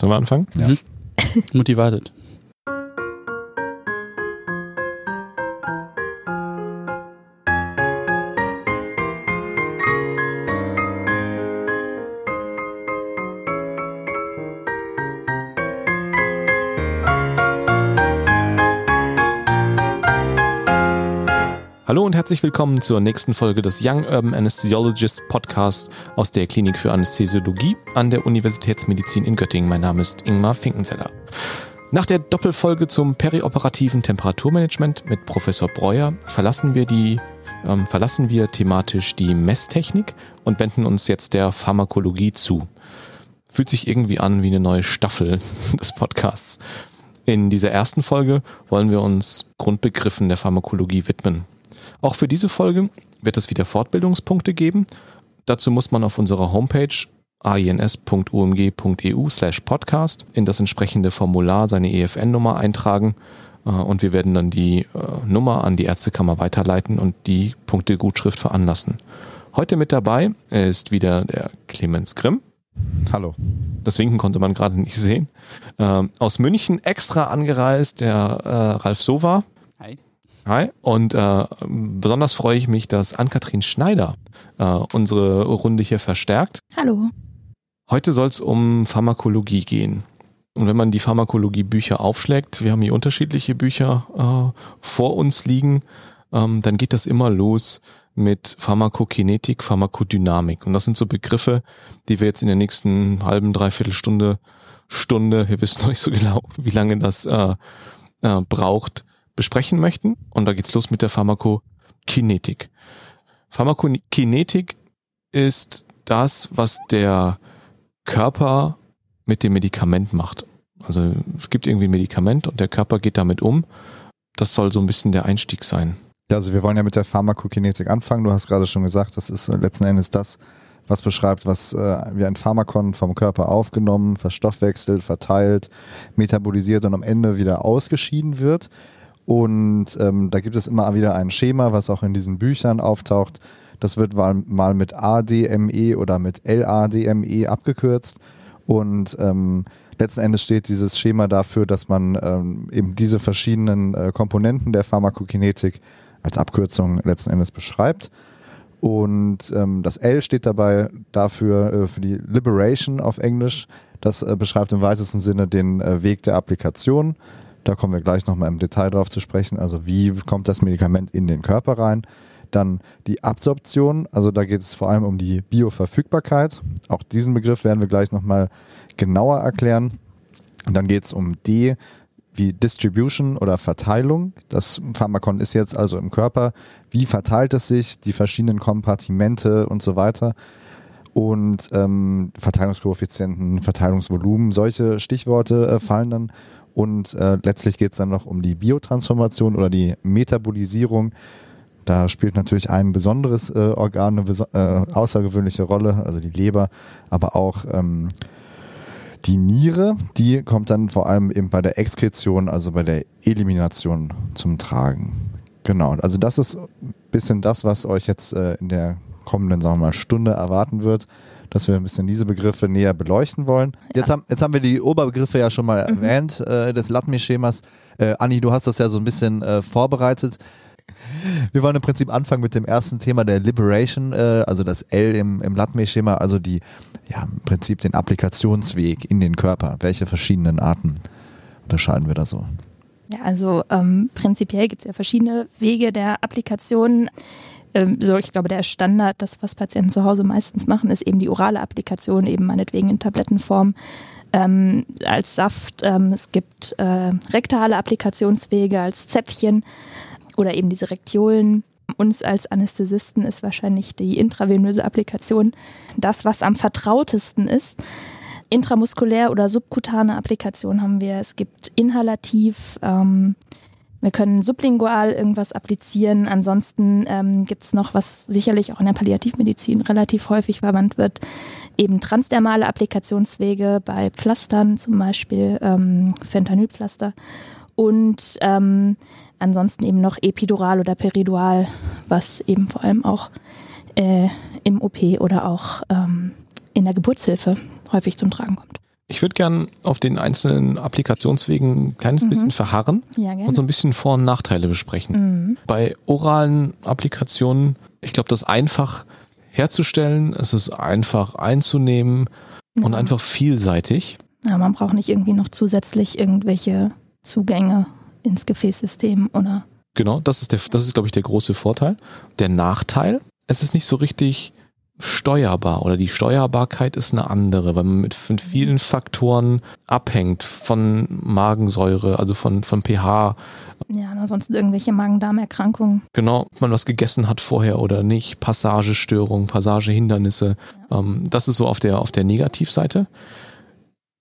Sollen wir anfangen? Ja. Mhm. Motivated. Hallo und herzlich willkommen zur nächsten Folge des Young Urban Anesthesiologist Podcast aus der Klinik für Anästhesiologie an der Universitätsmedizin in Göttingen. Mein Name ist Ingmar Finkenzeller. Nach der Doppelfolge zum perioperativen Temperaturmanagement mit Professor Breuer verlassen wir die ähm, verlassen wir thematisch die Messtechnik und wenden uns jetzt der Pharmakologie zu. Fühlt sich irgendwie an wie eine neue Staffel des Podcasts. In dieser ersten Folge wollen wir uns Grundbegriffen der Pharmakologie widmen. Auch für diese Folge wird es wieder Fortbildungspunkte geben. Dazu muss man auf unserer Homepage ains.umg.eu slash podcast in das entsprechende Formular seine EFN-Nummer eintragen äh, und wir werden dann die äh, Nummer an die Ärztekammer weiterleiten und die Punktegutschrift veranlassen. Heute mit dabei ist wieder der Clemens Grimm. Hallo. Das Winken konnte man gerade nicht sehen. Ähm, aus München extra angereist, der äh, Ralf Sova. Hi. Hi. Und äh, besonders freue ich mich, dass Ann-Kathrin Schneider äh, unsere Runde hier verstärkt. Hallo. Heute soll es um Pharmakologie gehen. Und wenn man die Pharmakologie-Bücher aufschlägt, wir haben hier unterschiedliche Bücher äh, vor uns liegen, ähm, dann geht das immer los mit Pharmakokinetik, Pharmakodynamik. Und das sind so Begriffe, die wir jetzt in der nächsten halben, dreiviertel Stunde, Stunde, wir wissen noch nicht so genau, wie lange das äh, äh, braucht, besprechen möchten. Und da geht's los mit der Pharmakokinetik. Pharmakokinetik ist das, was der Körper mit dem Medikament macht. Also es gibt irgendwie ein Medikament und der Körper geht damit um. Das soll so ein bisschen der Einstieg sein. Ja, also wir wollen ja mit der Pharmakokinetik anfangen. Du hast gerade schon gesagt, das ist letzten Endes das, was beschreibt, was äh, wie ein Pharmakon vom Körper aufgenommen, verstoffwechselt, verteilt, metabolisiert und am Ende wieder ausgeschieden wird. Und ähm, da gibt es immer wieder ein Schema, was auch in diesen Büchern auftaucht. Das wird mal, mal mit ADME oder mit LADME abgekürzt. Und ähm, letzten Endes steht dieses Schema dafür, dass man ähm, eben diese verschiedenen äh, Komponenten der Pharmakokinetik als Abkürzung letzten Endes beschreibt. Und ähm, das L steht dabei dafür äh, für die Liberation auf Englisch. Das äh, beschreibt im weitesten Sinne den äh, Weg der Applikation. Da kommen wir gleich nochmal im Detail drauf zu sprechen. Also wie kommt das Medikament in den Körper rein? Dann die Absorption, also da geht es vor allem um die Bioverfügbarkeit. Auch diesen Begriff werden wir gleich nochmal genauer erklären. Und dann geht es um D wie Distribution oder Verteilung. Das Pharmakon ist jetzt also im Körper. Wie verteilt es sich, die verschiedenen Kompartimente und so weiter? Und ähm, Verteilungskoeffizienten, Verteilungsvolumen, solche Stichworte äh, fallen dann und äh, letztlich geht es dann noch um die Biotransformation oder die Metabolisierung. Da spielt natürlich ein besonderes äh, Organ eine äh, außergewöhnliche Rolle, also die Leber, aber auch ähm, die Niere, die kommt dann vor allem eben bei der Exkretion, also bei der Elimination zum Tragen. Genau, also das ist ein bisschen das, was euch jetzt äh, in der kommenden, sagen wir mal, Stunde erwarten wird dass wir ein bisschen diese Begriffe näher beleuchten wollen. Ja. Jetzt, haben, jetzt haben wir die Oberbegriffe ja schon mal mhm. erwähnt, äh, des LATME-Schemas. Äh, Anni, du hast das ja so ein bisschen äh, vorbereitet. Wir wollen im Prinzip anfangen mit dem ersten Thema der Liberation, äh, also das L im, im LATME-Schema, also die, ja, im Prinzip den Applikationsweg in den Körper. Welche verschiedenen Arten unterscheiden wir da so? Ja, also ähm, prinzipiell gibt es ja verschiedene Wege der Applikation. Ähm, so, ich glaube, der Standard, das, was Patienten zu Hause meistens machen, ist eben die orale Applikation, eben meinetwegen in Tablettenform. Ähm, als Saft. Ähm, es gibt äh, rektale Applikationswege als Zäpfchen oder eben diese Rektiolen. Uns als Anästhesisten ist wahrscheinlich die intravenöse Applikation das, was am vertrautesten ist. Intramuskulär oder subkutane Applikation haben wir. Es gibt inhalativ, ähm, wir können sublingual irgendwas applizieren. Ansonsten ähm, gibt es noch, was sicherlich auch in der Palliativmedizin relativ häufig verwandt wird, eben transdermale Applikationswege bei Pflastern, zum Beispiel ähm, Fentanylpflaster. Und ähm, ansonsten eben noch epidural oder peridual, was eben vor allem auch äh, im OP oder auch ähm, in der Geburtshilfe häufig zum Tragen kommt. Ich würde gern auf den einzelnen Applikationswegen ein kleines Mhm. bisschen verharren Ja, und so gerne. ein bisschen Vor- und Nachteile besprechen. Mhm. Bei oralen Applikationen, ich glaube, das ist einfach herzustellen, es ist einfach einzunehmen und Ja. einfach vielseitig. Ja, man braucht nicht irgendwie noch zusätzlich irgendwelche Zugänge ins Gefäßsystem oder Genau, das ist der, das ist, glaube ich, der große Vorteil. Der Nachteil, es ist nicht so richtig steuerbar oder die Steuerbarkeit ist eine andere, weil man mit, mit vielen Faktoren abhängt von Magensäure, also von, von pH, ja, ansonsten irgendwelche Magen-Darm-Erkrankungen. genau, ob man was gegessen hat vorher oder nicht, Passagestörungen, Passagehindernisse. Ähm, das ist so auf der, auf der Negativseite.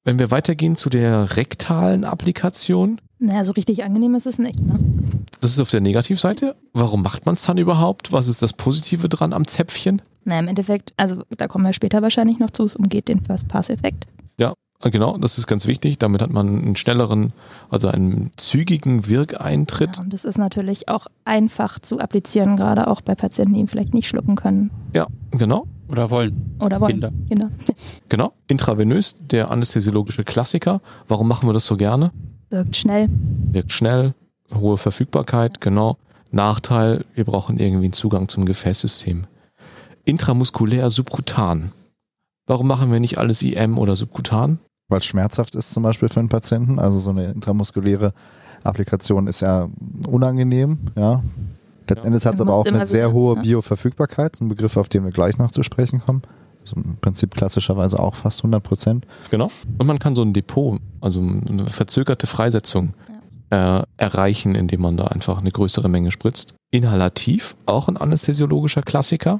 Wenn wir weitergehen zu der rektalen Applikation, Naja, so richtig angenehm ist es nicht. Ne? das ist auf der Negativseite. Warum macht man es dann überhaupt? Was ist das Positive dran am Zäpfchen? Naja, im Endeffekt, also da kommen wir später wahrscheinlich noch zu, es umgeht den First-Pass-Effekt. Ah, Genau, das ist ganz wichtig. Damit hat man einen schnelleren, also einen zügigen Wirkeintritt. Ja, und das ist natürlich auch einfach zu applizieren, gerade auch bei Patienten, die ihn vielleicht nicht schlucken können Ja, genau, Oder wollen. oder wollen. Kinder. Kinder. genau. Intravenös, der anästhesiologische Klassiker. Warum machen wir das so gerne? Wirkt schnell. Wirkt schnell, hohe Verfügbarkeit, genau. Nachteil, wir brauchen irgendwie einen Zugang zum Gefäßsystem. Intramuskulär, subkutan. Warum machen wir nicht alles IM oder subkutan? Weil es schmerzhaft ist zum Beispiel für einen Patienten. Also so eine intramuskuläre Applikation ist ja unangenehm, ja. Letztendlich hat es aber auch eine sehr hohe ja. Bioverfügbarkeit, ein Begriff, auf den wir gleich noch zu sprechen kommen. Also im Prinzip klassischerweise auch fast 100 Prozent. Genau. Und man kann so ein Depot, also eine verzögerte Freisetzung äh, erreichen, indem man da einfach eine größere Menge spritzt. Inhalativ, auch ein anästhesiologischer Klassiker.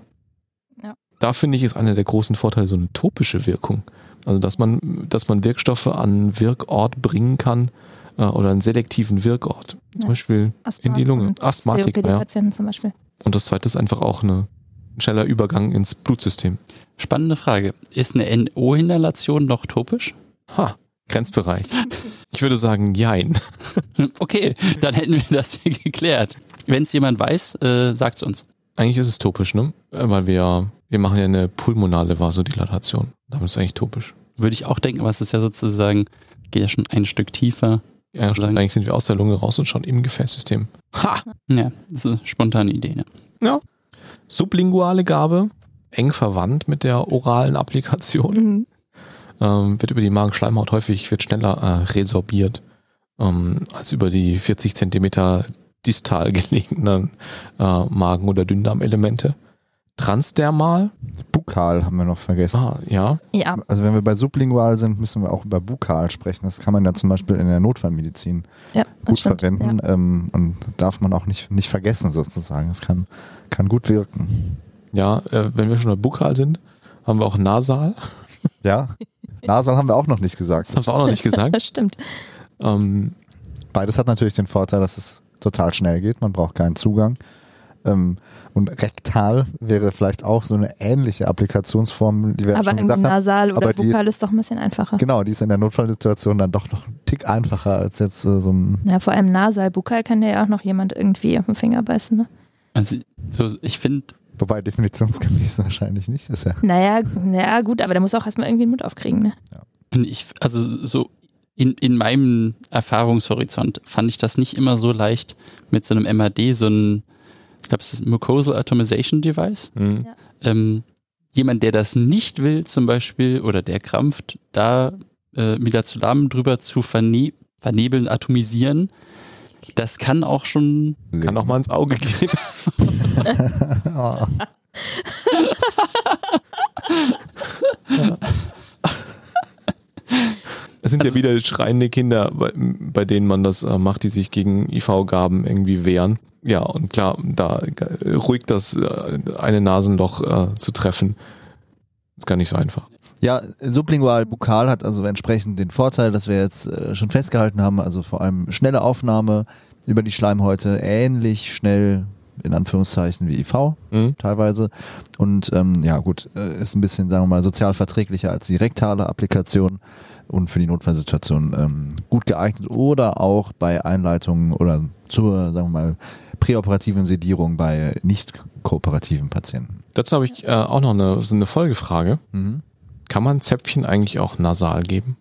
Ja. Da finde ich, ist einer der großen Vorteile so eine topische Wirkung. Also dass man, dass man Wirkstoffe an einen Wirkort bringen kann äh, oder einen selektiven Wirkort. Zum Ja. Beispiel in die Lunge. und Asthmatiker, ja. Zum Beispiel. Und das zweite ist einfach auch eine, ein schneller Übergang ins Blutsystem. Spannende Frage. Ist eine NO-Inhalation noch topisch? Ha, Grenzbereich. Ich würde sagen, jein. Okay, dann hätten wir das hier geklärt. Wenn es jemand weiß, äh, sagt's uns. Eigentlich ist es topisch, ne? Weil wir, wir machen ja eine pulmonale Vasodilatation. Damit ist es eigentlich topisch. Würde ich auch denken, aber es ist ja sozusagen, geht ja schon ein Stück tiefer. Ja, stimmt. Eigentlich sind wir aus der Lunge raus und schon im Gefäßsystem. Ha! Ja, das ist eine spontane Idee. Ne? Sublinguale Gabe, eng verwandt mit der oralen Applikation, Mhm. ähm, wird über die Magenschleimhaut häufig, wird schneller äh, resorbiert ähm, als über die 40 Zentimeter distal gelegenen äh, Magen- oder Dünndarmelemente. Transdermal, Bukal haben wir noch vergessen. ah, ja, Ja, Also wenn wir bei sublingual sind, müssen wir auch über Bukal sprechen. Das kann man ja zum Beispiel in der Notfallmedizin ja, das gut stimmt. verwenden ähm, und darf man auch nicht, nicht vergessen sozusagen. Es kann, kann gut wirken. ja, äh, wenn wir schon bei Bukal sind, haben wir auch nasal. Ja, Nasal haben wir auch noch nicht gesagt. Das hast du auch noch nicht Ja, gesagt. das stimmt. ähm, Beides hat natürlich den Vorteil, dass es total schnell geht. Man braucht keinen Zugang. Ähm, und rektal wäre vielleicht auch so eine ähnliche Applikationsform, die wir ja Aber schon irgendwie gesagt haben. nasal oder aber die bukal ist doch ein bisschen einfacher. Genau, die ist in der Notfallsituation dann doch noch ein Tick einfacher als jetzt äh, so ein. Ja, vor allem nasal. Bukal kann ja auch noch jemand irgendwie auf den Finger beißen. Ne? Also so, ich finde, Wobei definitionsgemäß wahrscheinlich nicht. Ist ja. Naja, naja, gut, aber der muss auch erstmal irgendwie den Mund aufkriegen. Ne? ich, also so in, in meinem Erfahrungshorizont fand ich das nicht immer so leicht mit so einem MAD, so ein, ich glaube, es ist ein Mucosal Atomization Device. mh. Ja. Ähm, jemand, der das nicht will, zum Beispiel, oder der krampft, da äh, Midazolam drüber zu verne vernebeln, atomisieren, das kann auch schon kann auch mal ins Auge gehen. Oh, Es sind Also- ja wieder schreiende Kinder, bei, bei denen man das äh, macht, die sich gegen IV-Gaben irgendwie wehren. Ja, und klar, da äh, ruhig das äh, eine Nasenloch äh, zu treffen, ist gar nicht so einfach. Ja, sublingual bukal hat also entsprechend den Vorteil, dass wir jetzt äh, schon festgehalten haben, also vor allem schnelle Aufnahme über die Schleimhäute, ähnlich schnell in Anführungszeichen wie IV Mhm. teilweise. Und ähm, ja gut, äh, ist ein bisschen, sagen wir mal, sozial verträglicher als die rektale Applikation und für die Notfallsituation ähm, gut geeignet oder auch bei Einleitungen oder zur, sagen wir mal, präoperativen Sedierung bei nicht kooperativen Patienten. Dazu habe ich äh, auch noch eine, so eine Folgefrage. Mhm. Kann man Zäpfchen eigentlich auch nasal geben?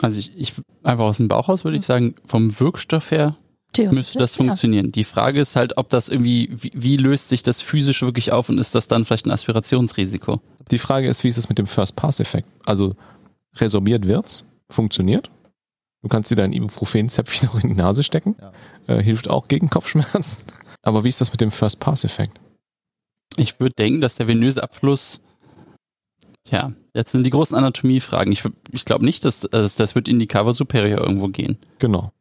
Also ich, ich einfach aus dem Bauchhaus würde ich sagen, vom Wirkstoff her müsste das funktionieren. Ja. Die Frage ist halt, ob das irgendwie, wie, wie, löst sich das physisch wirklich auf und ist das dann vielleicht ein Aspirationsrisiko? Die Frage ist, wie ist es mit dem First-Pass-Effekt? Also resorbiert wird's, funktioniert. Du kannst dir dein Ibuprofen-Zäpfchen noch in die Nase stecken. Ja. Äh, hilft auch gegen Kopfschmerzen. Aber wie ist das mit dem First-Pass-Effekt? Ich würde denken, dass der venöse Abfluss, ja, jetzt sind die großen Anatomie-Fragen. Ich, ich glaube nicht, dass, dass das wird in die Cava Superior irgendwo gehen. Genau.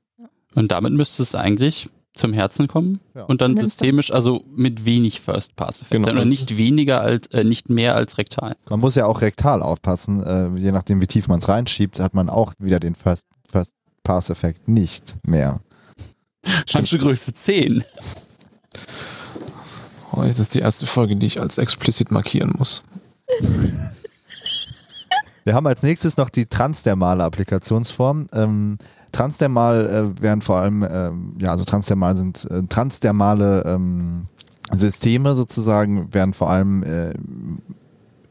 Und damit müsste es eigentlich zum Herzen kommen ja. und dann systemisch, also mit wenig First Pass Effekt. Genau. Nicht weniger als, äh, nicht mehr als rektal. Man muss ja auch rektal aufpassen, äh, je nachdem wie tief man es reinschiebt, hat man auch wieder den First, First Pass Effekt nicht mehr. Handschuhgröße 10. Oh, jetzt ist die erste Folge, die ich als explizit markieren muss. Wir haben als nächstes noch die transdermale Applikationsform. Ähm, transdermal äh, werden vor allem, äh, ja, also transdermal sind äh, transdermale ähm, Systeme sozusagen, werden vor allem äh,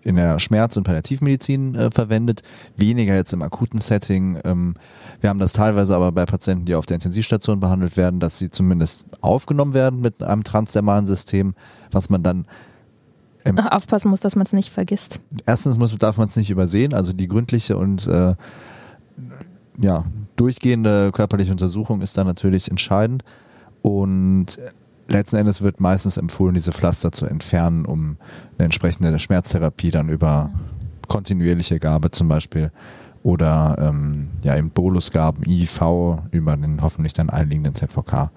in der Schmerz- und Palliativmedizin äh, verwendet, weniger jetzt im akuten Setting. Ähm, wir haben das teilweise aber bei Patienten, die auf der Intensivstation behandelt werden, dass sie zumindest aufgenommen werden mit einem transdermalen System, was man dann ähm, aufpassen muss, dass man es nicht vergisst. Erstens muss, darf man es nicht übersehen, also die gründliche und äh, ja, durchgehende körperliche Untersuchung ist da natürlich entscheidend. Und letzten Endes wird meistens empfohlen, diese Pflaster zu entfernen, um eine entsprechende Schmerztherapie dann über kontinuierliche Gabe zum Beispiel oder ähm, ja eben Bolusgaben, IV über den hoffentlich dann einliegenden ZVK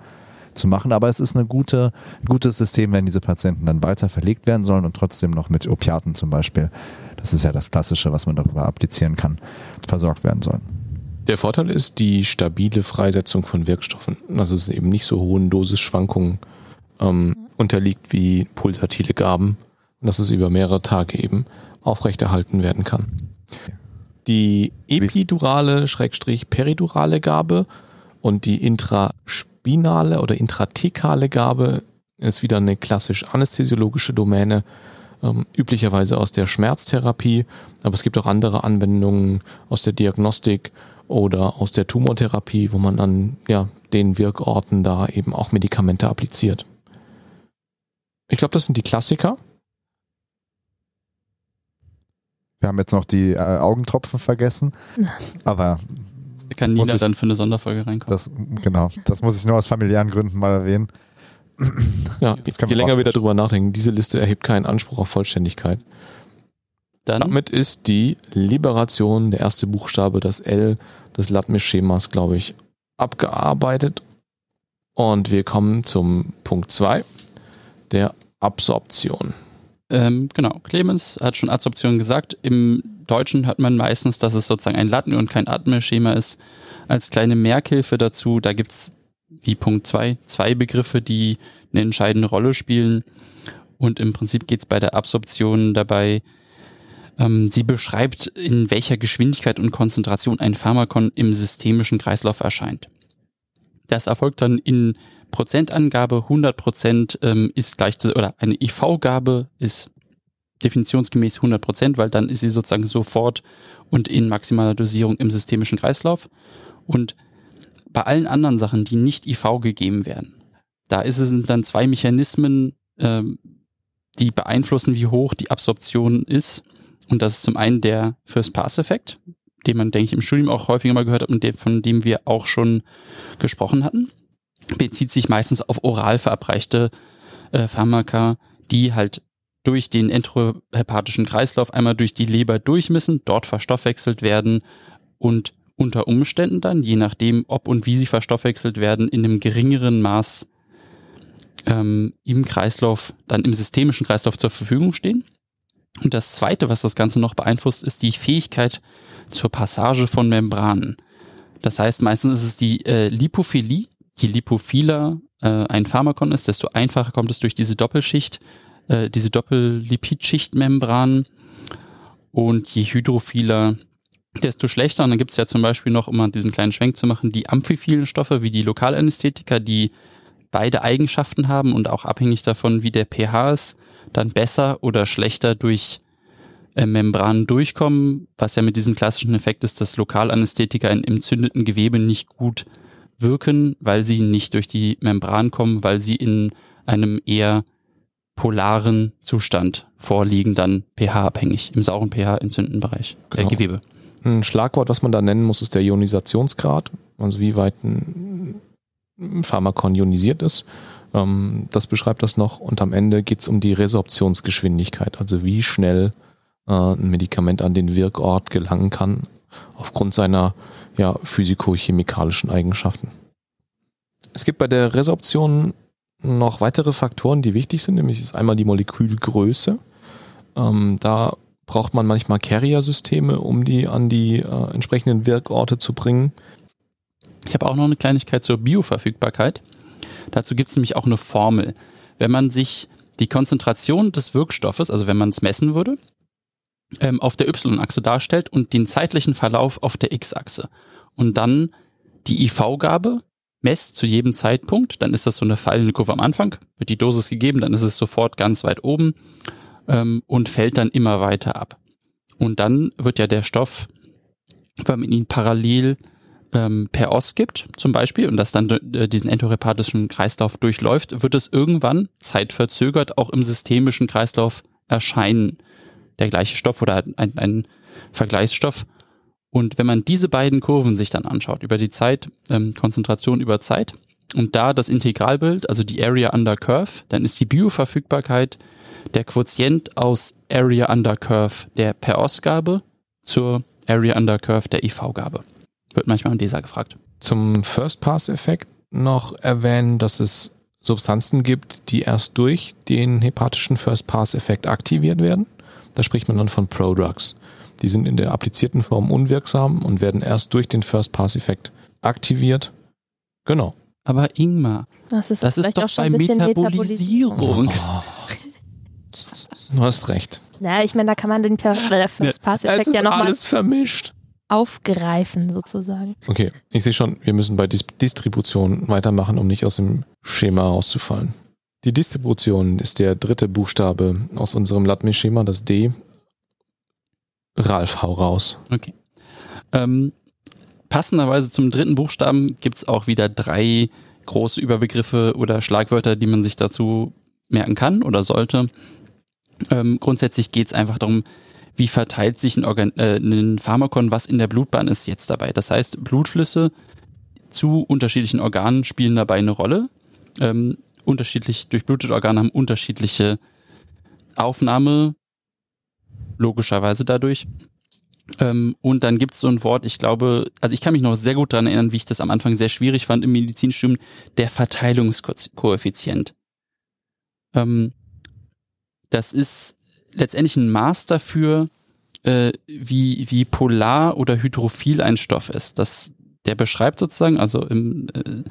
zu machen. Aber es ist eine gute, ein gutes System, wenn diese Patienten dann weiter verlegt werden sollen und trotzdem noch mit Opiaten zum Beispiel, das ist ja das Klassische, was man darüber applizieren kann, versorgt werden sollen. Der Vorteil ist die stabile Freisetzung von Wirkstoffen. Also es eben nicht so hohen Dosisschwankungen ähm, unterliegt wie pulsatile Gaben und dass es über mehrere Tage eben aufrechterhalten werden kann. Die epidurale, Schrägstrich peridurale Gabe und die intraspinale oder intrathekale Gabe ist wieder eine klassisch anästhesiologische Domäne, ähm, üblicherweise aus der Schmerztherapie, aber es gibt auch andere Anwendungen aus der Diagnostik oder aus der Tumortherapie, wo man an ja, den Wirkorten da eben auch Medikamente appliziert. Ich glaube, das sind die Klassiker. Wir haben jetzt noch die äh, Augentropfen vergessen, aber da kann Nina ich, dann für eine Sonderfolge reinkommen. Das, genau, das muss ich nur aus familiären Gründen mal erwähnen. Ja, je länger wir darüber nachdenken, diese Liste erhebt keinen Anspruch auf Vollständigkeit. Dann Damit ist die Liberation, der erste Buchstabe, das L des Latmisch-Schemas, glaube ich, abgearbeitet. Und wir kommen zum Punkt 2, der Absorption. Ähm, genau, Clemens hat schon Absorption gesagt. Im Deutschen hat man meistens, dass es sozusagen ein Latten- und kein Atme-Schema ist. Als kleine Merkhilfe dazu, da gibt es wie Punkt 2 zwei Begriffe, die eine entscheidende Rolle spielen. Und im Prinzip geht es bei der Absorption dabei sie beschreibt, in welcher Geschwindigkeit und Konzentration ein Pharmakon im systemischen Kreislauf erscheint. Das erfolgt dann in Prozentangabe. 100 Prozent ähm, ist gleich zu, oder eine IV-Gabe ist definitionsgemäß 100 Prozent, weil dann ist sie sozusagen sofort und in maximaler Dosierung im systemischen Kreislauf. Und bei allen anderen Sachen, die nicht IV gegeben werden, da ist es dann zwei Mechanismen, ähm, die beeinflussen, wie hoch die Absorption ist. Und das ist zum einen der First-Pass-Effekt, den man, denke ich, im Studium auch häufiger mal gehört hat und von dem wir auch schon gesprochen hatten. Bezieht sich meistens auf oral verabreichte äh, Pharmaka, die halt durch den enterohepatischen Kreislauf einmal durch die Leber durchmüssen, dort verstoffwechselt werden und unter Umständen dann, je nachdem, ob und wie sie verstoffwechselt werden, in einem geringeren Maß ähm, im Kreislauf, dann im systemischen Kreislauf zur Verfügung stehen. Und das Zweite, was das Ganze noch beeinflusst, ist die Fähigkeit zur Passage von Membranen. Das heißt, meistens ist es die äh, Lipophilie. Je lipophiler äh, ein Pharmakon ist, desto einfacher kommt es durch diese Doppelschicht, äh, diese Doppellipidschichtmembran. Und je hydrophiler, desto schlechter. Und dann gibt es ja zum Beispiel noch, um mal diesen kleinen Schwenk zu machen, die amphiphilen Stoffe wie die Lokalanästhetika, die beide Eigenschaften haben und auch abhängig davon, wie der pH ist, dann besser oder schlechter durch äh, Membranen durchkommen, was ja mit diesem klassischen Effekt ist, dass Lokalanästhetika in entzündeten Gewebe nicht gut wirken, weil sie nicht durch die Membran kommen, weil sie in einem eher polaren Zustand vorliegen, dann pH-abhängig, im sauren pH-Entzündenbereich, äh, Genau. Gewebe. Ein Schlagwort, was man da nennen muss, ist der Ionisationsgrad, also wie weit ein Pharmakon ionisiert ist. Ähm, das beschreibt das noch und am Ende geht es um die Resorptionsgeschwindigkeit, also wie schnell äh, ein Medikament an den Wirkort gelangen kann aufgrund seiner ja, physikochemikalischen Eigenschaften. Es gibt bei der Resorption noch weitere Faktoren, die wichtig sind, nämlich ist einmal die Molekülgröße. Ähm, da braucht man manchmal Carrier-Systeme, um die an die äh, entsprechenden Wirkorte zu bringen. Ich habe auch noch eine Kleinigkeit zur Bioverfügbarkeit. Dazu gibt es nämlich auch eine Formel. Wenn man sich die Konzentration des Wirkstoffes, also wenn man es messen würde, ähm, auf der Y-Achse darstellt und den zeitlichen Verlauf auf der X-Achse und dann die IV-Gabe messt zu jedem Zeitpunkt, dann ist das so eine fallende Kurve am Anfang, wird die Dosis gegeben, dann ist es sofort ganz weit oben ähm, und fällt dann immer weiter ab. Und dann wird ja der Stoff, wenn man ihn parallel ähm, per Os gibt, zum Beispiel, und das dann äh, diesen endohepathischen Kreislauf durchläuft, wird es irgendwann zeitverzögert auch im systemischen Kreislauf erscheinen. Der gleiche Stoff oder ein, ein Vergleichsstoff. Und wenn man diese beiden Kurven sich dann anschaut, über die Zeit, ähm, Konzentration über Zeit, und da das Integralbild, also die Area Under Curve, dann ist die Bioverfügbarkeit der Quotient aus Area Under Curve der Per-Os-Gabe zur Area Under Curve der IV-Gabe. Wird manchmal an dieser gefragt. Zum First-Pass-Effekt noch erwähnen, dass es Substanzen gibt, die erst durch den hepatischen First-Pass-Effekt aktiviert werden. Da spricht man dann von Prodrugs. Die sind in der applizierten Form unwirksam und werden erst durch den First-Pass-Effekt aktiviert. Genau. Aber Ingmar, Das ist, das ist vielleicht doch auch schon bei ein bisschen Metabolisierung. Du hast recht. Ja, ich meine, da kann man den First-Pass-Effekt ja nochmal alles vermischt. Aufgreifen, sozusagen. Okay, ich sehe schon, wir müssen bei Dis Distribution weitermachen, um nicht aus dem Schema rauszufallen. Die Distribution ist der dritte Buchstabe aus unserem Latme-Schema, das D. Ralf, hau raus. Okay. Ähm, passenderweise zum dritten Buchstaben gibt's auch wieder drei große Überbegriffe oder Schlagwörter, die man sich dazu merken kann oder sollte. Ähm, grundsätzlich geht's einfach darum, wie verteilt sich ein, Organ äh, ein Pharmakon, was in der Blutbahn ist, jetzt dabei. Das heißt, Blutflüsse zu unterschiedlichen Organen spielen dabei eine Rolle. Ähm, unterschiedlich durchblutete Organe haben unterschiedliche Aufnahme, logischerweise dadurch. Ähm, und dann gibt es so ein Wort, ich glaube, also ich kann mich noch sehr gut daran erinnern, wie ich das am Anfang sehr schwierig fand im Medizinstudium, der Verteilungskoeffizient. Ähm, das ist letztendlich ein Maß dafür, äh, wie, wie polar oder hydrophil ein Stoff ist. Das, der beschreibt sozusagen, also im, äh,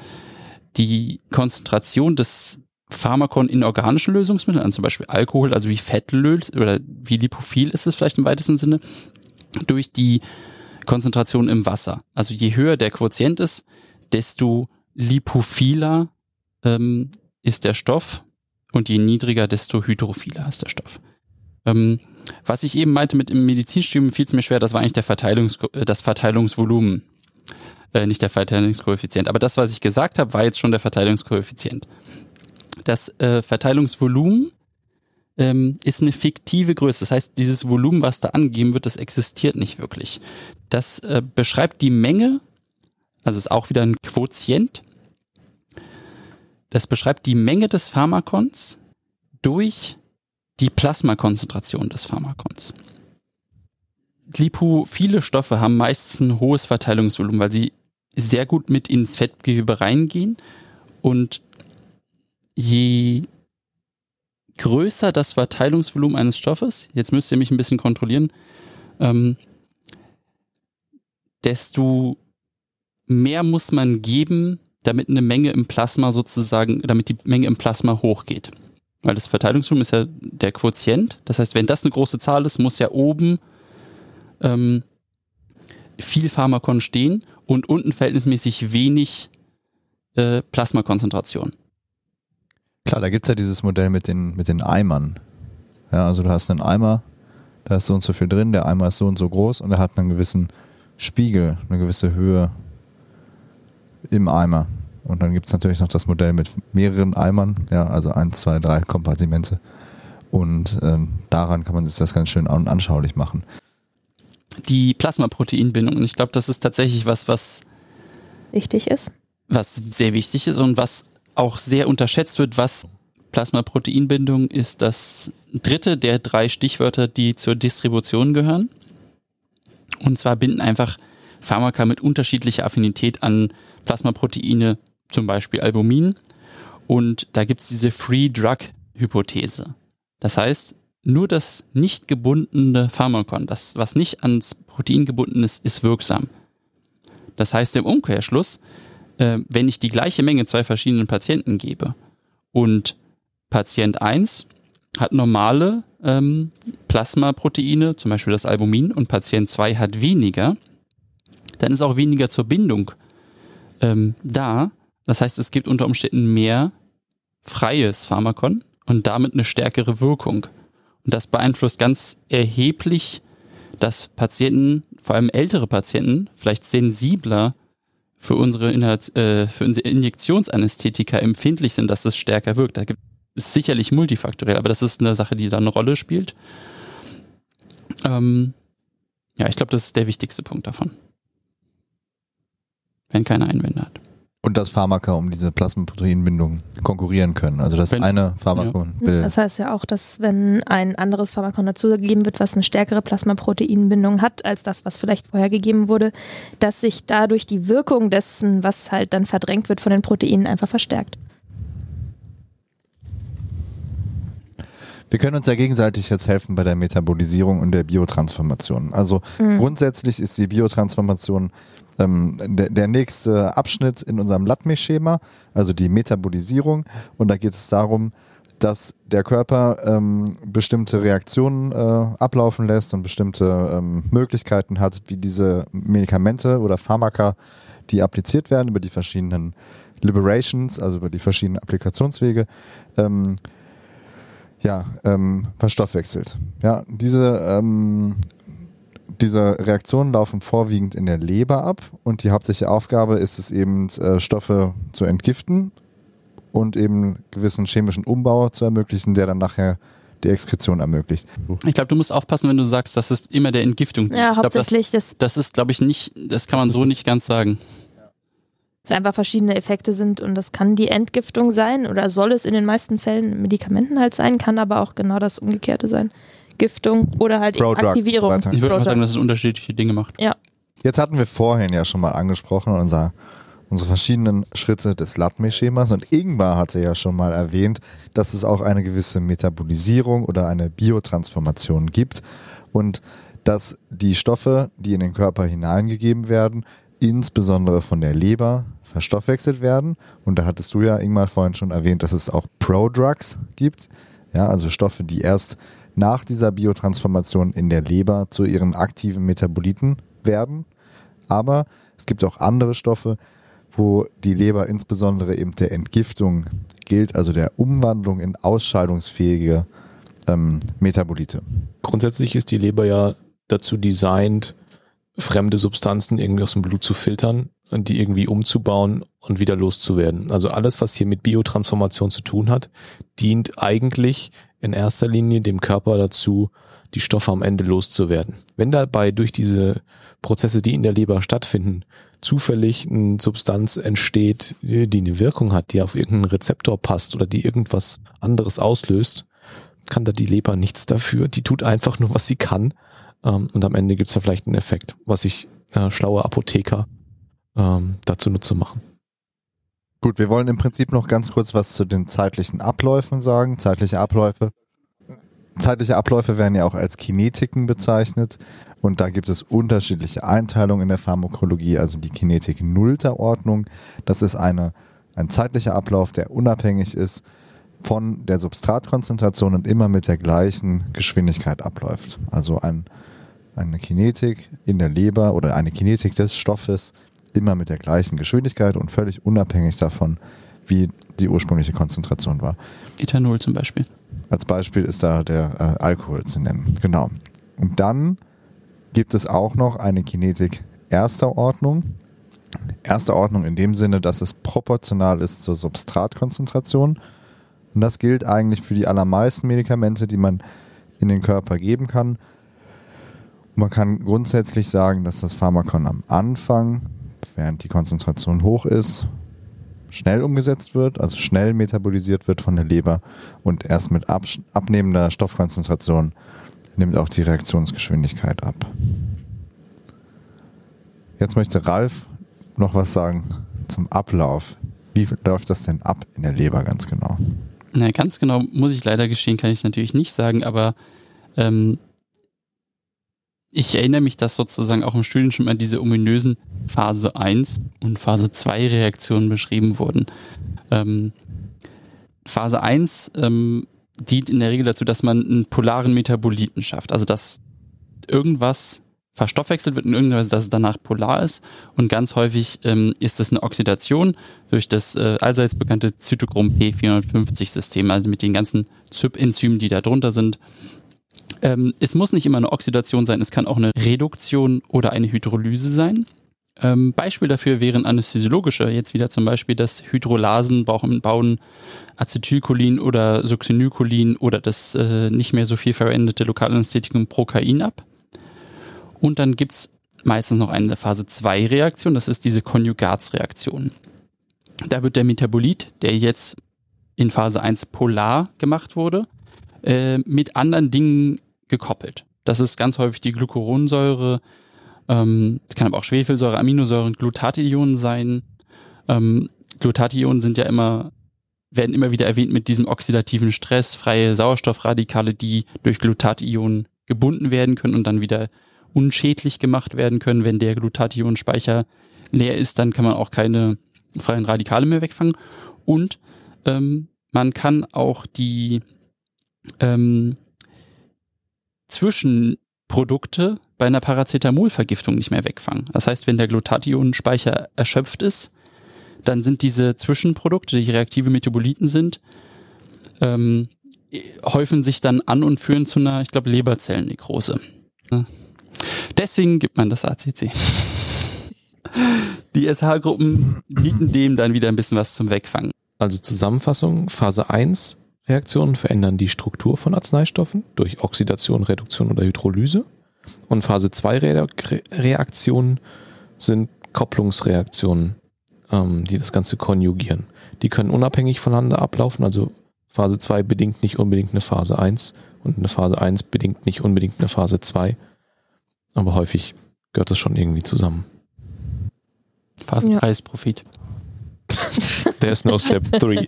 die Konzentration des Pharmakon in organischen Lösungsmitteln, also zum Beispiel Alkohol, also wie Fettöl oder wie lipophil ist es vielleicht im weitesten Sinne, durch die Konzentration im Wasser. Also je höher der Quotient ist, desto lipophiler ähm, ist der Stoff und je niedriger, desto hydrophiler ist der Stoff. Ähm, was ich eben meinte mit im Medizinstudium fiel es mir schwer, das war eigentlich der Verteilungs äh, das Verteilungsvolumen, äh, nicht der Verteilungskoeffizient. Aber das, was ich gesagt habe, war jetzt schon der Verteilungskoeffizient. Das äh, Verteilungsvolumen ähm, ist eine fiktive Größe. Das heißt, dieses Volumen, was da angegeben wird, das existiert nicht wirklich. Das äh, beschreibt die Menge, also ist auch wieder ein Quotient. Das beschreibt die Menge des Pharmakons durch die Plasmakonzentration des Pharmakons. Lipophile Stoffe haben meistens ein hohes Verteilungsvolumen, weil sie sehr gut mit ins Fettgewebe reingehen und je größer das Verteilungsvolumen eines Stoffes, jetzt müsst ihr mich ein bisschen kontrollieren, ähm, desto mehr muss man geben, damit eine Menge im Plasma sozusagen, damit die Menge im Plasma hochgeht. Weil das Verteilungsvolumen ist ja der Quotient. Das heißt, wenn das eine große Zahl ist, muss ja oben ähm, viel Pharmakon stehen und unten verhältnismäßig wenig äh, Plasmakonzentration. Klar, da gibt's ja dieses Modell mit den, mit den Eimern. Ja, also du hast einen Eimer, da ist so und so viel drin, der Eimer ist so und so groß und er hat einen gewissen Spiegel, eine gewisse Höhe im Eimer. Und dann gibt es natürlich noch das Modell mit mehreren Eimern, ja, also eins, zwei, drei Kompartimente. Und ähm, daran kann man sich das ganz schön an anschaulich machen. Die Plasmaproteinbindung, und ich glaube, das ist tatsächlich was, was Wichtig ist. was sehr wichtig ist und was auch sehr unterschätzt wird, was Plasmaproteinbindung ist das dritte der drei Stichwörter, die zur Distribution gehören. Und zwar binden einfach Pharmaka mit unterschiedlicher Affinität an Plasmaproteine, zum Beispiel Albumin. Und da gibt es diese Free Drug Hypothese. Das heißt, nur das nicht gebundene Pharmakon, das, was nicht ans Protein gebunden ist, ist wirksam. Das heißt im Umkehrschluss, äh, wenn ich die gleiche Menge zwei verschiedenen Patienten gebe und Patient 1 hat normale ähm, Plasmaproteine, zum Beispiel das Albumin, und Patient 2 hat weniger, dann ist auch weniger zur Bindung ähm, da. Das heißt, es gibt unter Umständen mehr freies Pharmakon und damit eine stärkere Wirkung. Und das beeinflusst ganz erheblich, dass Patienten, vor allem ältere Patienten, vielleicht sensibler für unsere, Inhalt, äh, für unsere Injektionsanästhetika empfindlich sind, dass es stärker wirkt. Da gibt es sicherlich multifaktoriell, aber das ist eine Sache, die da eine Rolle spielt. Ähm, ja, ich glaube, das ist der wichtigste Punkt davon. Wenn keiner Einwände hat. Und dass Pharmaka um diese Plasmaproteinbindung konkurrieren können. Also das Wenn- eine Pharmakon will. Das heißt ja auch, dass wenn ein anderes Pharmakon dazugegeben wird, was eine stärkere Plasmaproteinbindung hat als das, was vielleicht vorher gegeben wurde, dass sich dadurch die Wirkung dessen, was halt dann verdrängt wird von den Proteinen, einfach verstärkt. Wir können uns ja gegenseitig jetzt helfen bei der Metabolisierung und der Biotransformation. Also grundsätzlich ist die Biotransformation ähm, der, der nächste Abschnitt in unserem LATME-Schema, also die Metabolisierung. Und da geht es darum, dass der Körper ähm, bestimmte Reaktionen äh, ablaufen lässt und bestimmte ähm, Möglichkeiten hat, wie diese Medikamente oder Pharmaka, die appliziert werden über die verschiedenen Liberations, also über die verschiedenen Applikationswege, ähm, ja, ähm, verstoffwechselt. Ja, diese, ähm, diese Reaktionen laufen vorwiegend in der Leber ab und die hauptsächliche Aufgabe ist es eben, äh, Stoffe zu entgiften und eben gewissen chemischen Umbau zu ermöglichen, der dann nachher die Exkretion ermöglicht. Ich glaube, du musst aufpassen, wenn du sagst, das ist immer der Entgiftung. dient. Ja, ich glaube, das, hauptsächlich, das, das ist, glaube ich, nicht, das kann man so nicht ganz sagen. es einfach verschiedene Effekte sind und das kann die Entgiftung sein oder soll es in den meisten Fällen Medikamenten halt sein, kann aber auch genau das Umgekehrte sein. Giftung oder halt Aktivierung. so. Ich würde mal sagen, dass es unterschiedliche Dinge macht. Jetzt hatten wir vorhin ja schon mal angesprochen, unser, unsere verschiedenen Schritte des LATME-Schemas und Ingmar hatte ja schon mal erwähnt, dass es auch eine gewisse Metabolisierung oder eine Biotransformation gibt und dass die Stoffe, die in den Körper hineingegeben werden, insbesondere von der Leber verstoffwechselt werden. Und da hattest du ja, Ingmar, vorhin schon erwähnt, dass es auch Prodrugs gibt. Ja, also Stoffe, die erst nach dieser Biotransformation in der Leber zu ihren aktiven Metaboliten werden. Aber es gibt auch andere Stoffe, wo die Leber insbesondere eben der Entgiftung gilt, also der Umwandlung in ausscheidungsfähige ähm, Metabolite. Grundsätzlich ist die Leber ja dazu designt, fremde Substanzen irgendwie aus dem Blut zu filtern und die irgendwie umzubauen und wieder loszuwerden. Also alles, was hier mit Biotransformation zu tun hat, dient eigentlich in erster Linie dem Körper dazu, die Stoffe am Ende loszuwerden. Wenn dabei durch diese Prozesse, die in der Leber stattfinden, zufällig eine Substanz entsteht, die eine Wirkung hat, die auf irgendeinen Rezeptor passt oder die irgendwas anderes auslöst, kann da die Leber nichts dafür. Die tut einfach nur, was sie kann. Ähm, und am Ende gibt's da vielleicht einen Effekt, was sich äh, schlaue Apotheker ähm, dazu nutze machen. Gut, wir wollen im Prinzip noch ganz kurz was zu den zeitlichen Abläufen sagen. Zeitliche Abläufe. Zeitliche Abläufe werden ja auch als Kinetiken bezeichnet. Und da gibt es unterschiedliche Einteilungen in der Pharmakologie. Also die Kinetik nullter Ordnung. Das ist eine, ein zeitlicher Ablauf, der unabhängig ist von der Substratkonzentration und immer mit der gleichen Geschwindigkeit abläuft. Also ein, eine Kinetik in der Leber oder eine Kinetik des Stoffes immer mit der gleichen Geschwindigkeit und völlig unabhängig davon, wie die ursprüngliche Konzentration war. Ethanol zum Beispiel. Als Beispiel ist da der äh, Alkohol zu nennen. Genau. Und dann gibt es auch noch eine Kinetik erster Ordnung. Erster Ordnung in dem Sinne, dass es proportional ist zur Substratkonzentration. Und das gilt eigentlich für die allermeisten Medikamente, die man in den Körper geben kann. Man kann grundsätzlich sagen, dass das Pharmakon am Anfang, während die Konzentration hoch ist, schnell umgesetzt wird, also schnell metabolisiert wird von der Leber und erst mit abnehmender Stoffkonzentration nimmt auch die Reaktionsgeschwindigkeit ab. Jetzt möchte Ralf noch was sagen zum Ablauf. Wie läuft das denn ab in der Leber ganz genau? Na, ganz genau muss ich leider gestehen, kann ich natürlich nicht sagen, aber ähm, ich erinnere mich, dass sozusagen auch im Studium schon mal diese ominösen Phase 1 und Phase 2 Reaktionen beschrieben wurden. Ähm, Phase 1 ähm, dient in der Regel dazu, dass man einen polaren Metaboliten schafft. Also dass irgendwas verstoffwechselt wird in irgendeiner Weise, dass es danach polar ist. Und ganz häufig ähm, ist es eine Oxidation durch das äh, allseits bekannte Zytochrom P450-System, also mit den ganzen ZYP-Enzymen, die da drunter sind. Ähm, es muss nicht immer eine Oxidation sein, es kann auch eine Reduktion oder eine Hydrolyse sein. Ähm, Beispiel dafür wären anästhesiologische, jetzt wieder zum Beispiel das Hydrolasen bauen Acetylcholin oder Succinylcholin oder das äh, nicht mehr so viel verwendete Lokalanästhetikum Procain ab. Und dann gibt's meistens noch eine Phase 2 Reaktion, das ist diese Konjugatsreaktion. Da wird der Metabolit, der jetzt in Phase 1 polar gemacht wurde, äh, mit anderen Dingen gekoppelt. Das ist ganz häufig die Glucuronsäure, ähm, es kann aber auch Schwefelsäure, Aminosäuren, Glutathionen sein. Ähm, Glutathionen sind ja immer, werden immer wieder erwähnt mit diesem oxidativen Stress, freie Sauerstoffradikale, die durch Glutathionen gebunden werden können und dann wieder unschädlich gemacht werden können. Wenn der Glutathionspeicher leer ist, dann kann man auch keine freien Radikale mehr wegfangen. Und ähm, man kann auch die ähm, Zwischenprodukte bei einer Paracetamolvergiftung nicht mehr wegfangen. Das heißt, wenn der Glutathionspeicher erschöpft ist, dann sind diese Zwischenprodukte, die reaktive Metaboliten sind, ähm, häufen sich dann an und führen zu einer, ich glaube, Leberzellennekrose. Deswegen gibt man das ACC. Die SH-Gruppen bieten dem dann wieder ein bisschen was zum Wegfangen. Also Zusammenfassung, Phase 1, Reaktionen verändern die Struktur von Arzneistoffen durch Oxidation, Reduktion oder Hydrolyse. Und Phase 2 Reaktionen sind Kopplungsreaktionen, ähm, die das Ganze konjugieren. Die können unabhängig voneinander ablaufen, also Phase 2 bedingt nicht unbedingt eine Phase 1 und eine Phase 1 bedingt nicht unbedingt eine Phase 2. Aber häufig gehört das schon irgendwie zusammen. Phase 3 ist Profit. There's no step 3.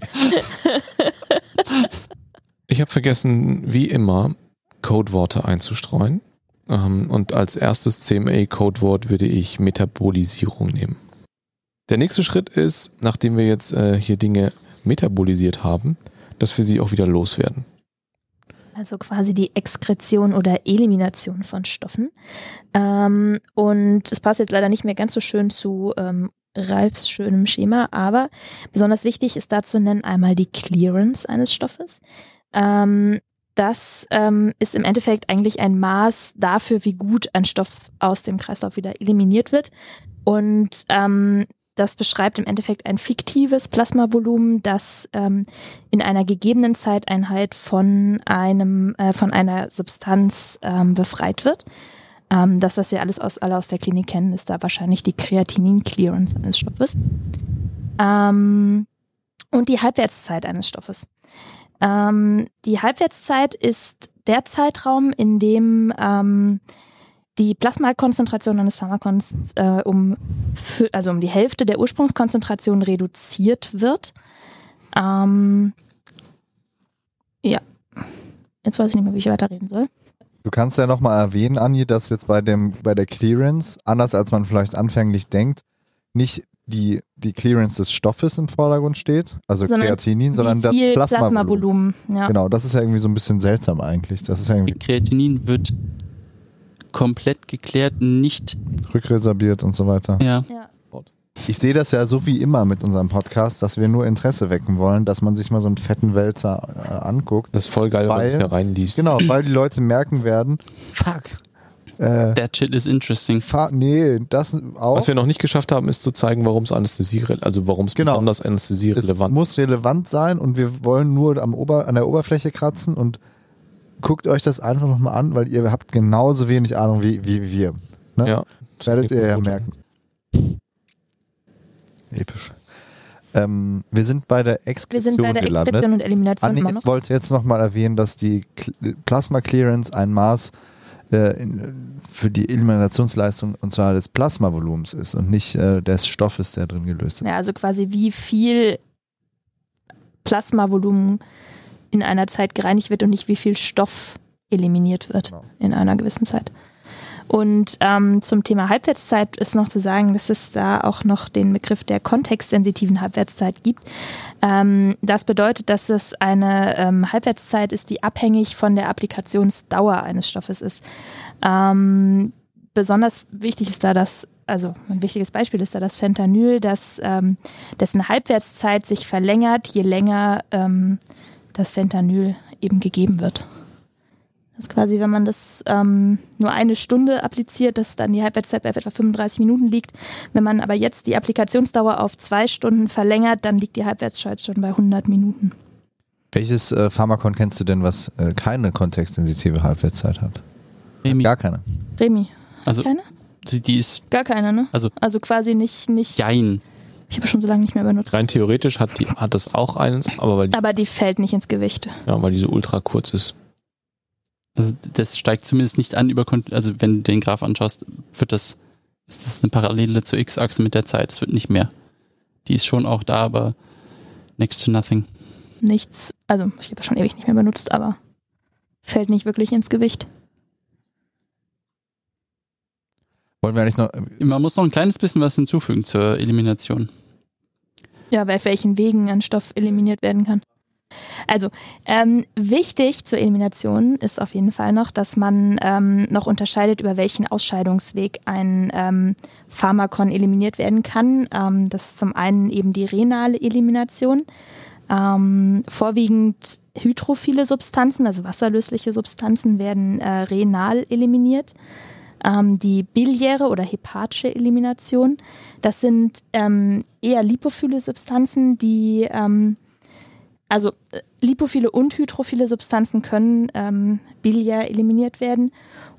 Ich habe vergessen, wie immer, Codeworte einzustreuen. Ähm, und als erstes CMA-Codewort würde ich Metabolisierung nehmen. Der nächste Schritt ist, nachdem wir jetzt äh, hier Dinge metabolisiert haben, dass wir sie auch wieder loswerden. Also quasi die Exkretion oder Elimination von Stoffen. Ähm, und es passt jetzt leider nicht mehr ganz so schön zu ähm, Ralfs schönem Schema, aber besonders wichtig ist dazu nennen einmal die Clearance eines Stoffes. Ähm, das ähm, ist im Endeffekt eigentlich ein Maß dafür, wie gut ein Stoff aus dem Kreislauf wieder eliminiert wird. Und ähm, das beschreibt im Endeffekt ein fiktives Plasmavolumen, das ähm, in einer gegebenen Zeiteinheit von einem äh, von einer Substanz ähm, befreit wird. Ähm, das, was wir alles aus, alle aus der Klinik kennen, ist da wahrscheinlich die Kreatinin-Clearance eines Stoffes. Ähm, und die Halbwertszeit eines Stoffes. Ähm, die Halbwertszeit ist der Zeitraum, in dem ähm, die Plasmakonzentration eines Pharmakons äh, um, also um die Hälfte der Ursprungskonzentration reduziert wird. Ähm, ja, jetzt weiß ich nicht mehr, wie ich weiterreden soll. Du kannst ja nochmal erwähnen, Anni, dass jetzt bei, dem, bei der Clearance, anders als man vielleicht anfänglich denkt, nicht die, die Clearance des Stoffes im Vordergrund steht, also sondern Kreatinin, sondern das Plasmavolumen. Plasma ja. Genau, das ist ja irgendwie so ein bisschen seltsam eigentlich. Das ist ja irgendwie Kreatinin wird komplett geklärt, nicht rückresorbiert und so weiter. Ja. ja. Ich sehe das ja so wie immer mit unserem Podcast, dass wir nur Interesse wecken wollen, dass man sich mal so einen fetten Wälzer äh, anguckt. Das ist voll geil, wenn man Weil- es da reinliest. Genau, weil die Leute merken werden, fuck, äh, That shit is interesting. fa nee, das auch. Was wir noch nicht geschafft haben, ist zu zeigen, warum es Anästhesie, also warum es Genau. besonders es Anästhesie-relevant muss relevant sein und wir wollen nur am Ober an der Oberfläche kratzen und guckt euch das einfach nochmal an, weil ihr habt genauso wenig Ahnung wie, wie wir. Ne? Ja. Werdet ihr ja merken. Episch. Ähm, wir sind bei der Wir Exkription sind bei der gelandet. Exkription und Elimination Anni immer noch. wollte jetzt nochmal erwähnen, dass die Plasma Clearance ein Maß äh, in, für die Eliminationsleistung und zwar des Plasmavolumens ist und nicht äh, des Stoffes, der drin gelöst ist. Ja, also quasi wie viel Plasmavolumen in einer Zeit gereinigt wird und nicht wie viel Stoff eliminiert wird Genau. in einer gewissen Zeit. Und ähm, zum Thema Halbwertszeit ist noch zu sagen, dass es da auch noch den Begriff der kontextsensitiven Halbwertszeit gibt. Ähm, das bedeutet, dass es eine ähm, Halbwertszeit ist, die abhängig von der Applikationsdauer eines Stoffes ist. Ähm, besonders wichtig ist da das, also ein wichtiges Beispiel ist da das Fentanyl, das, ähm, dessen Halbwertszeit sich verlängert, je länger ähm, das Fentanyl eben gegeben wird. Das ist quasi, wenn man das ähm, nur eine Stunde appliziert, dass dann die Halbwertszeit bei etwa 35 Minuten liegt. Wenn man aber jetzt die Applikationsdauer auf zwei Stunden verlängert, dann liegt die Halbwertszeit schon bei 100 Minuten. Welches äh, Pharmakon kennst du denn, was äh, keine kontextsensitive Halbwertszeit hat? Remi. Gar keine. Remi, Also keine? die, die ist Gar keine, ne? Also- also quasi nicht, nicht. jein. Ich habe schon so lange nicht mehr benutzt. Rein theoretisch hat, die, hat das auch eins, aber weil, die, Aber die fällt nicht ins Gewicht. ja, weil die so ultra kurz ist. Also das steigt zumindest nicht an über, also wenn du den Graph anschaust, wird das, ist das eine Parallele zur X-Achse mit der Zeit. Es wird nicht mehr. Die ist schon auch da, aber next to nothing. Nichts, also ich habe schon ewig nicht mehr benutzt, aber fällt nicht wirklich ins Gewicht. Wollen wir eigentlich noch. Man muss noch ein kleines bisschen was hinzufügen zur Elimination. Ja, bei welchen Wegen ein Stoff eliminiert werden kann. Also, ähm, wichtig zur Elimination ist auf jeden Fall noch, dass man ähm, noch unterscheidet, über welchen Ausscheidungsweg ein ähm, Pharmakon eliminiert werden kann. Ähm, das ist zum einen eben die renale Elimination. Ähm, vorwiegend hydrophile Substanzen, also wasserlösliche Substanzen, werden äh, renal eliminiert. Ähm, die biliäre oder hepatische Elimination, das sind ähm, eher lipophile Substanzen, die ähm, also äh, lipophile und hydrophile Substanzen können ähm, biliär eliminiert werden.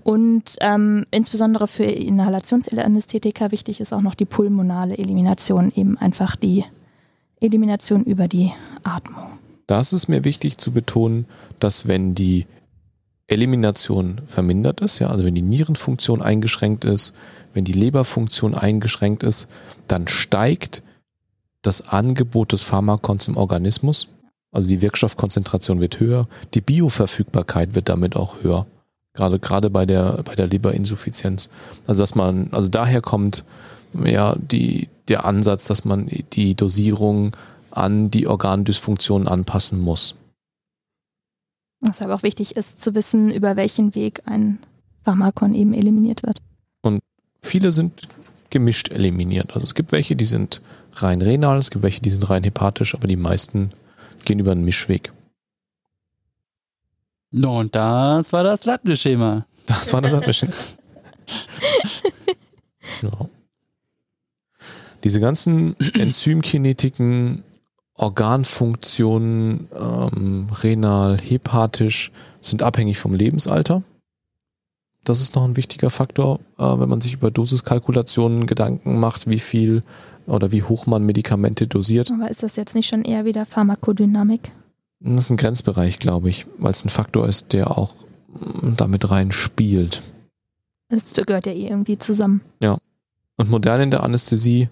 Und ähm, insbesondere für Inhalationsanästhetika wichtig ist auch noch die pulmonale Elimination, eben einfach die Elimination über die Atmung. Da ist mir wichtig zu betonen, dass wenn die Elimination vermindert ist, ja, also wenn die Nierenfunktion eingeschränkt ist, wenn die Leberfunktion eingeschränkt ist, dann steigt das Angebot des Pharmakons im Organismus. Also die Wirkstoffkonzentration wird höher, die Bioverfügbarkeit wird damit auch höher. Gerade, gerade bei der, bei der Leberinsuffizienz. Also dass man, also daher kommt ja die, der Ansatz, dass man die Dosierung an die Organdysfunktion anpassen muss. Was aber auch wichtig ist, zu wissen, über welchen Weg ein Pharmakon eben eliminiert wird. Viele sind gemischt eliminiert. Also es gibt welche, die sind rein renal, es gibt welche, die sind rein hepatisch, aber die meisten gehen über einen Mischweg. No, und das war das Lattenschema. Das war das Abwischen. ja. Diese ganzen Enzymkinetiken, Organfunktionen, ähm, renal, hepatisch, sind abhängig vom Lebensalter. Das ist noch ein wichtiger Faktor, äh, wenn man sich über Dosiskalkulationen Gedanken macht, wie viel oder wie hoch man Medikamente dosiert. Aber ist das jetzt nicht schon eher wieder Pharmakodynamik? Das ist ein Grenzbereich, glaube ich, weil es ein Faktor ist, der auch mm, damit rein spielt. Das gehört ja eh irgendwie zusammen. Und modern in der Anästhesie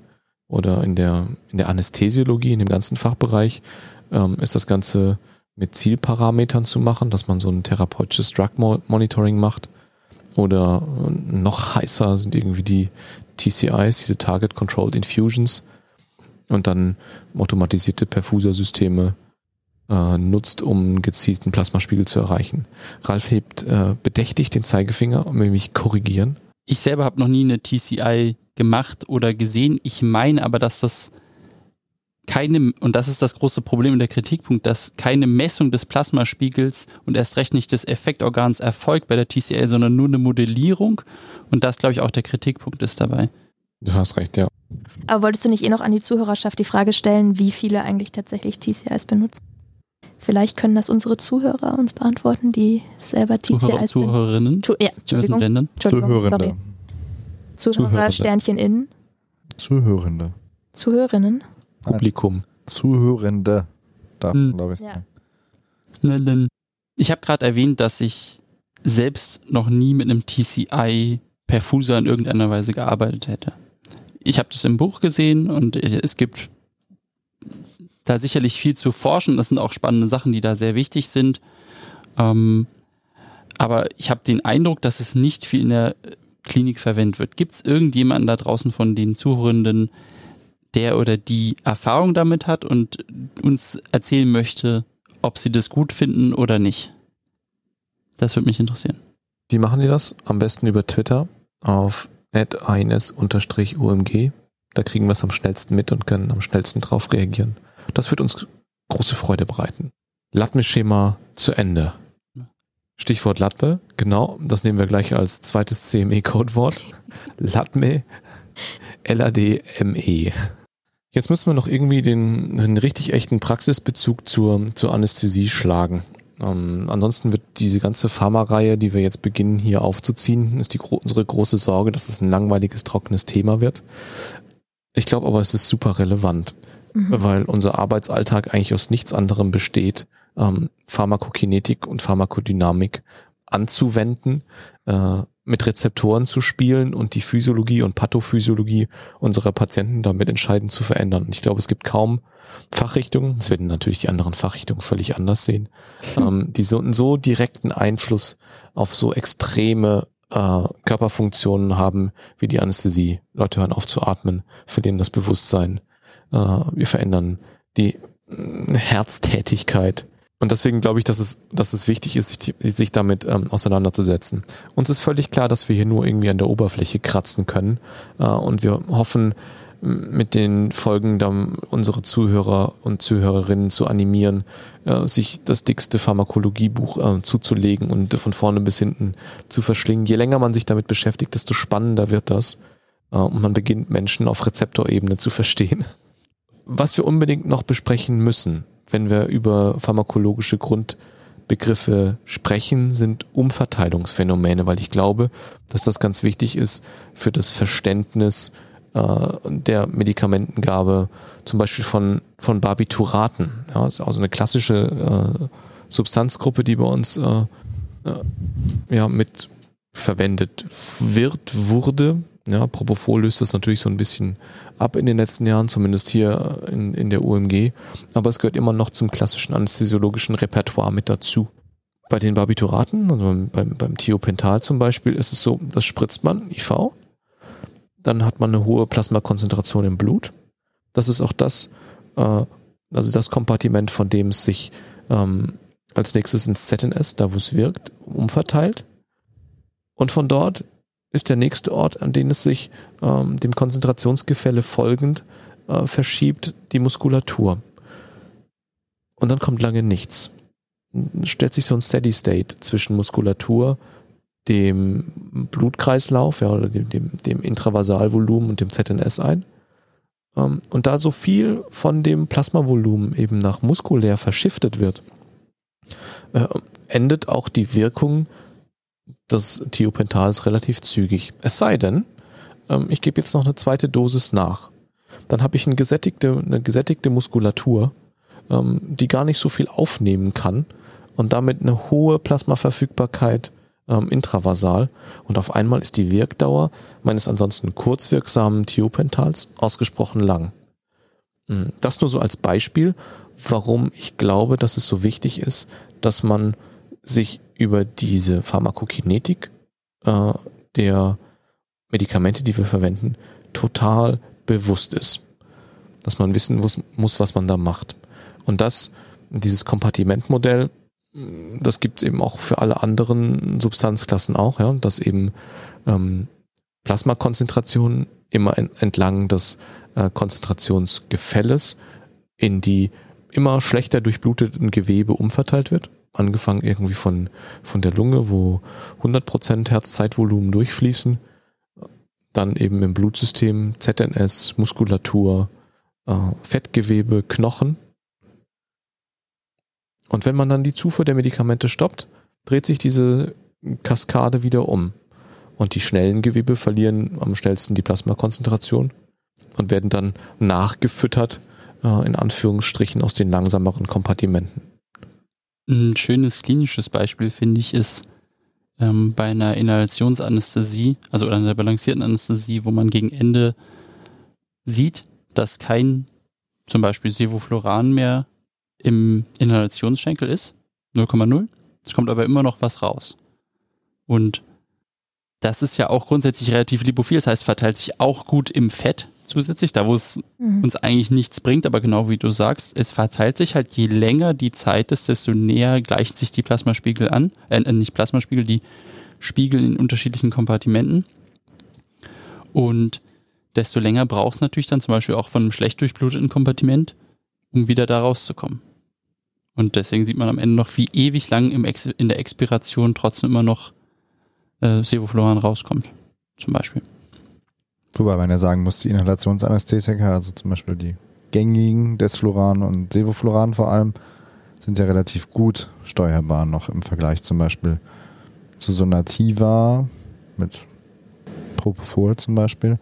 oder in der, in der Anästhesiologie, in dem ganzen Fachbereich, ähm, ist das Ganze mit Zielparametern zu machen, dass man so ein therapeutisches Drug Mo- Monitoring macht. Oder äh, noch heißer sind irgendwie die TCIs, diese Target Controlled Infusions. Und dann automatisierte Perfusersysteme äh, nutzt, um einen gezielten Plasmaspiegel zu erreichen. Ralf hebt äh, bedächtig den Zeigefinger und will mich korrigieren. ich selber habe noch nie eine TCI gemacht oder gesehen. Ich meine aber, dass das keine, und das ist das große Problem und der Kritikpunkt, dass keine Messung des Plasmaspiegels und erst recht nicht des Effektorgans erfolgt bei der TCL, sondern nur eine Modellierung. Und das, glaube ich, auch der Kritikpunkt ist dabei. Du hast recht, ja. Aber wolltest du nicht eh noch an die Zuhörerschaft die Frage stellen, wie viele eigentlich tatsächlich TCIs benutzen? Vielleicht können das unsere Zuhörer uns beantworten, die selber TCIs Zuhörer, benutzen. Zuhörerinnen, Tu ja, Entschuldigung. Ländern? Entschuldigung, Zuhörende. sorry. Zuhörer, Zuhörende. Sternchen in, Zuhörende. Zuhörerinnen. Publikum. Zuhörende. Darf Hm. man, glaube ich, Ja. Ich habe gerade erwähnt, dass ich selbst noch nie mit einem TCI Perfuser in irgendeiner Weise gearbeitet hätte. Ich habe das im Buch gesehen und es gibt da sicherlich viel zu forschen. Das sind auch spannende Sachen, die da sehr wichtig sind. Ähm, aber ich habe den Eindruck, dass es nicht viel in der Klinik verwendet wird. Gibt es irgendjemanden da draußen von den Zuhörenden, der oder die Erfahrung damit hat und uns erzählen möchte, ob sie das gut finden oder nicht? Das würde mich interessieren. Wie machen die das? Am besten über Twitter auf ines-umg. Da kriegen wir es am schnellsten mit und können am schnellsten drauf reagieren. Das wird uns große Freude bereiten. Latme-Schema zu Ende. Stichwort Latme, genau, das nehmen wir gleich als zweites CME-Codewort. Latme, L-A-D-M-E. Jetzt müssen wir noch irgendwie den, den richtig echten Praxisbezug zur, zur Anästhesie schlagen. Ähm, ansonsten wird diese ganze Pharma-Reihe, die wir jetzt beginnen hier aufzuziehen, ist die gro unsere große Sorge, dass es ein langweiliges, trockenes Thema wird. Ich glaube aber, es ist super relevant, Mhm. weil unser Arbeitsalltag eigentlich aus nichts anderem besteht, ähm, Pharmakokinetik und Pharmakodynamik anzuwenden, äh, mit Rezeptoren zu spielen und die Physiologie und Pathophysiologie unserer Patienten damit entscheidend zu verändern. Und ich glaube, es gibt kaum Fachrichtungen, das werden natürlich die anderen Fachrichtungen völlig anders sehen, ähm, die so einen so direkten Einfluss auf so extreme äh, Körperfunktionen haben wie die Anästhesie. Leute hören auf zu atmen, verlieren das Bewusstsein. Äh, wir verändern die äh, Herztätigkeit. Und deswegen glaube ich, dass es, dass es wichtig ist, sich, sich damit ähm, auseinanderzusetzen. Uns ist völlig klar, dass wir hier nur irgendwie an der Oberfläche kratzen können. Äh, und wir hoffen, mit den Folgen dann unsere Zuhörer und Zuhörerinnen zu animieren, äh, sich das dickste Pharmakologiebuch äh, zuzulegen und von vorne bis hinten zu verschlingen. Je länger man sich damit beschäftigt, desto spannender wird das. Äh, und man beginnt Menschen auf Rezeptorebene zu verstehen. Was wir unbedingt noch besprechen müssen, wenn wir über pharmakologische Grundbegriffe sprechen, sind Umverteilungsphänomene, weil ich glaube, dass das ganz wichtig ist für das Verständnis äh, der Medikamentengabe, zum Beispiel von, von Barbituraten. Ja, ist also eine klassische äh, Substanzgruppe, die bei uns äh, äh, ja, mit verwendet wird, wurde. Ja, Propofol löst das natürlich so ein bisschen ab in den letzten Jahren, zumindest hier in, in der UMG. Aber es gehört immer noch zum klassischen anästhesiologischen Repertoire mit dazu. Bei den Barbituraten, also beim, beim Thiopental zum Beispiel, ist es so, das spritzt man, IV. Dann hat man eine hohe Plasmakonzentration im Blut. Das ist auch das, äh, also das Kompartiment, von dem es sich ähm, als nächstes ins ZNS, da wo es wirkt, umverteilt. Und von dort ist der nächste Ort, an den es sich ähm, dem Konzentrationsgefälle folgend äh, verschiebt, die Muskulatur. Und dann kommt lange nichts. Stellt sich so ein Steady State zwischen Muskulatur, dem Blutkreislauf ja, oder dem, dem, dem Intravasalvolumen und dem ZNS ein. Ähm, und da so viel von dem Plasmavolumen eben nach muskulär verschiftet wird, äh, endet auch die Wirkung des Thiopentals relativ zügig. Es sei denn, ähm, ich gebe jetzt noch eine zweite Dosis nach. Dann habe ich eine gesättigte, eine gesättigte Muskulatur, ähm, die gar nicht so viel aufnehmen kann und damit eine hohe Plasmaverfügbarkeit ähm, intravasal. Und auf einmal ist die Wirkdauer meines ansonsten kurzwirksamen Thiopentals ausgesprochen lang. Mm, Das nur so als Beispiel, warum ich glaube, dass es so wichtig ist, dass man sich über diese Pharmakokinetik äh, der Medikamente, die wir verwenden, total bewusst ist. Dass man wissen muss, muss was man da macht. Und das, dieses Kompartimentmodell, mh, das gibt es eben auch für alle anderen Substanzklassen auch, ja, dass eben ähm, Plasmakonzentration immer entlang des äh, Konzentrationsgefälles in die immer schlechter durchbluteten Gewebe umverteilt wird. Angefangen irgendwie von, von der Lunge, wo 100% Herzzeitvolumen durchfließen. Dann eben im Blutsystem, ZNS, Muskulatur, äh, Fettgewebe, Knochen. Und wenn man dann die Zufuhr der Medikamente stoppt, dreht sich diese Kaskade wieder um. Und die schnellen Gewebe verlieren am schnellsten die Plasmakonzentration und werden dann nachgefüttert, äh, in Anführungsstrichen, aus den langsameren Kompartimenten. Ein schönes klinisches Beispiel, finde ich, ist ähm, bei einer Inhalationsanästhesie, also einer balancierten Anästhesie, wo man gegen Ende sieht, dass kein zum Beispiel Sevofluran mehr im Inhalationsschenkel ist, 0,0. Es kommt aber immer noch was raus. Und das ist ja auch grundsätzlich relativ lipophil, das heißt, verteilt sich auch gut im Fett zusätzlich, da wo es mhm. uns eigentlich nichts bringt, aber genau wie du sagst, es verteilt sich halt, je länger die Zeit ist, desto näher gleicht sich die Plasmaspiegel an, äh, nicht Plasmaspiegel, die Spiegel in unterschiedlichen Kompartimenten. Und desto länger braucht es natürlich dann zum Beispiel auch von einem schlecht durchbluteten Kompartiment, um wieder da rauszukommen. Und deswegen sieht man am Ende noch, wie ewig lang im Ex in der Expiration trotzdem immer noch äh, Sevofluran rauskommt. Zum Beispiel. Wobei man ja sagen muss, die Inhalationsanästhetika, also zum Beispiel die gängigen Desfluran und Sevofluran vor allem, sind ja relativ gut steuerbar noch im Vergleich zum Beispiel zu Sonativa mit Propofol zum Beispiel.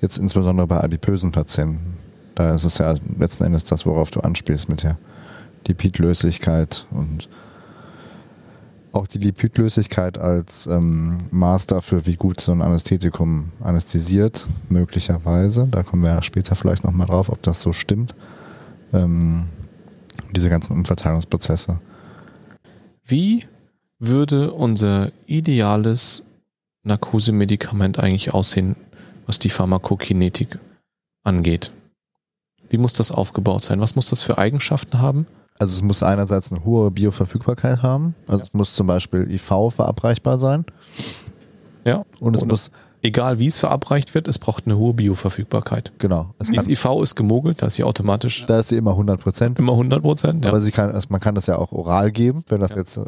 Jetzt insbesondere bei adipösen Patienten. Da ist es ja letzten Endes das, worauf du anspielst mit der Lipidlöslichkeit und auch die Lipidlöslichkeit als ähm, Maß dafür, wie gut so ein Anästhetikum anästhesiert, möglicherweise. Da kommen wir später vielleicht nochmal drauf, ob das so stimmt. Ähm, diese ganzen Umverteilungsprozesse. Wie würde unser ideales Narkosemedikament eigentlich aussehen, was die Pharmakokinetik angeht? Wie muss das aufgebaut sein? Was muss das für Eigenschaften haben? Also es muss einerseits eine hohe Bioverfügbarkeit haben. Also ja. es muss zum Beispiel IV verabreichbar sein. Ja. Und es Und muss egal wie es verabreicht wird, es braucht eine hohe Bioverfügbarkeit. Genau. Es die IV ist gemogelt, da ist sie automatisch. Da ist sie immer 100 Prozent. Immer 100 Prozent, ja. Aber sie kann, also man kann das ja auch oral geben, wenn das ja. jetzt äh,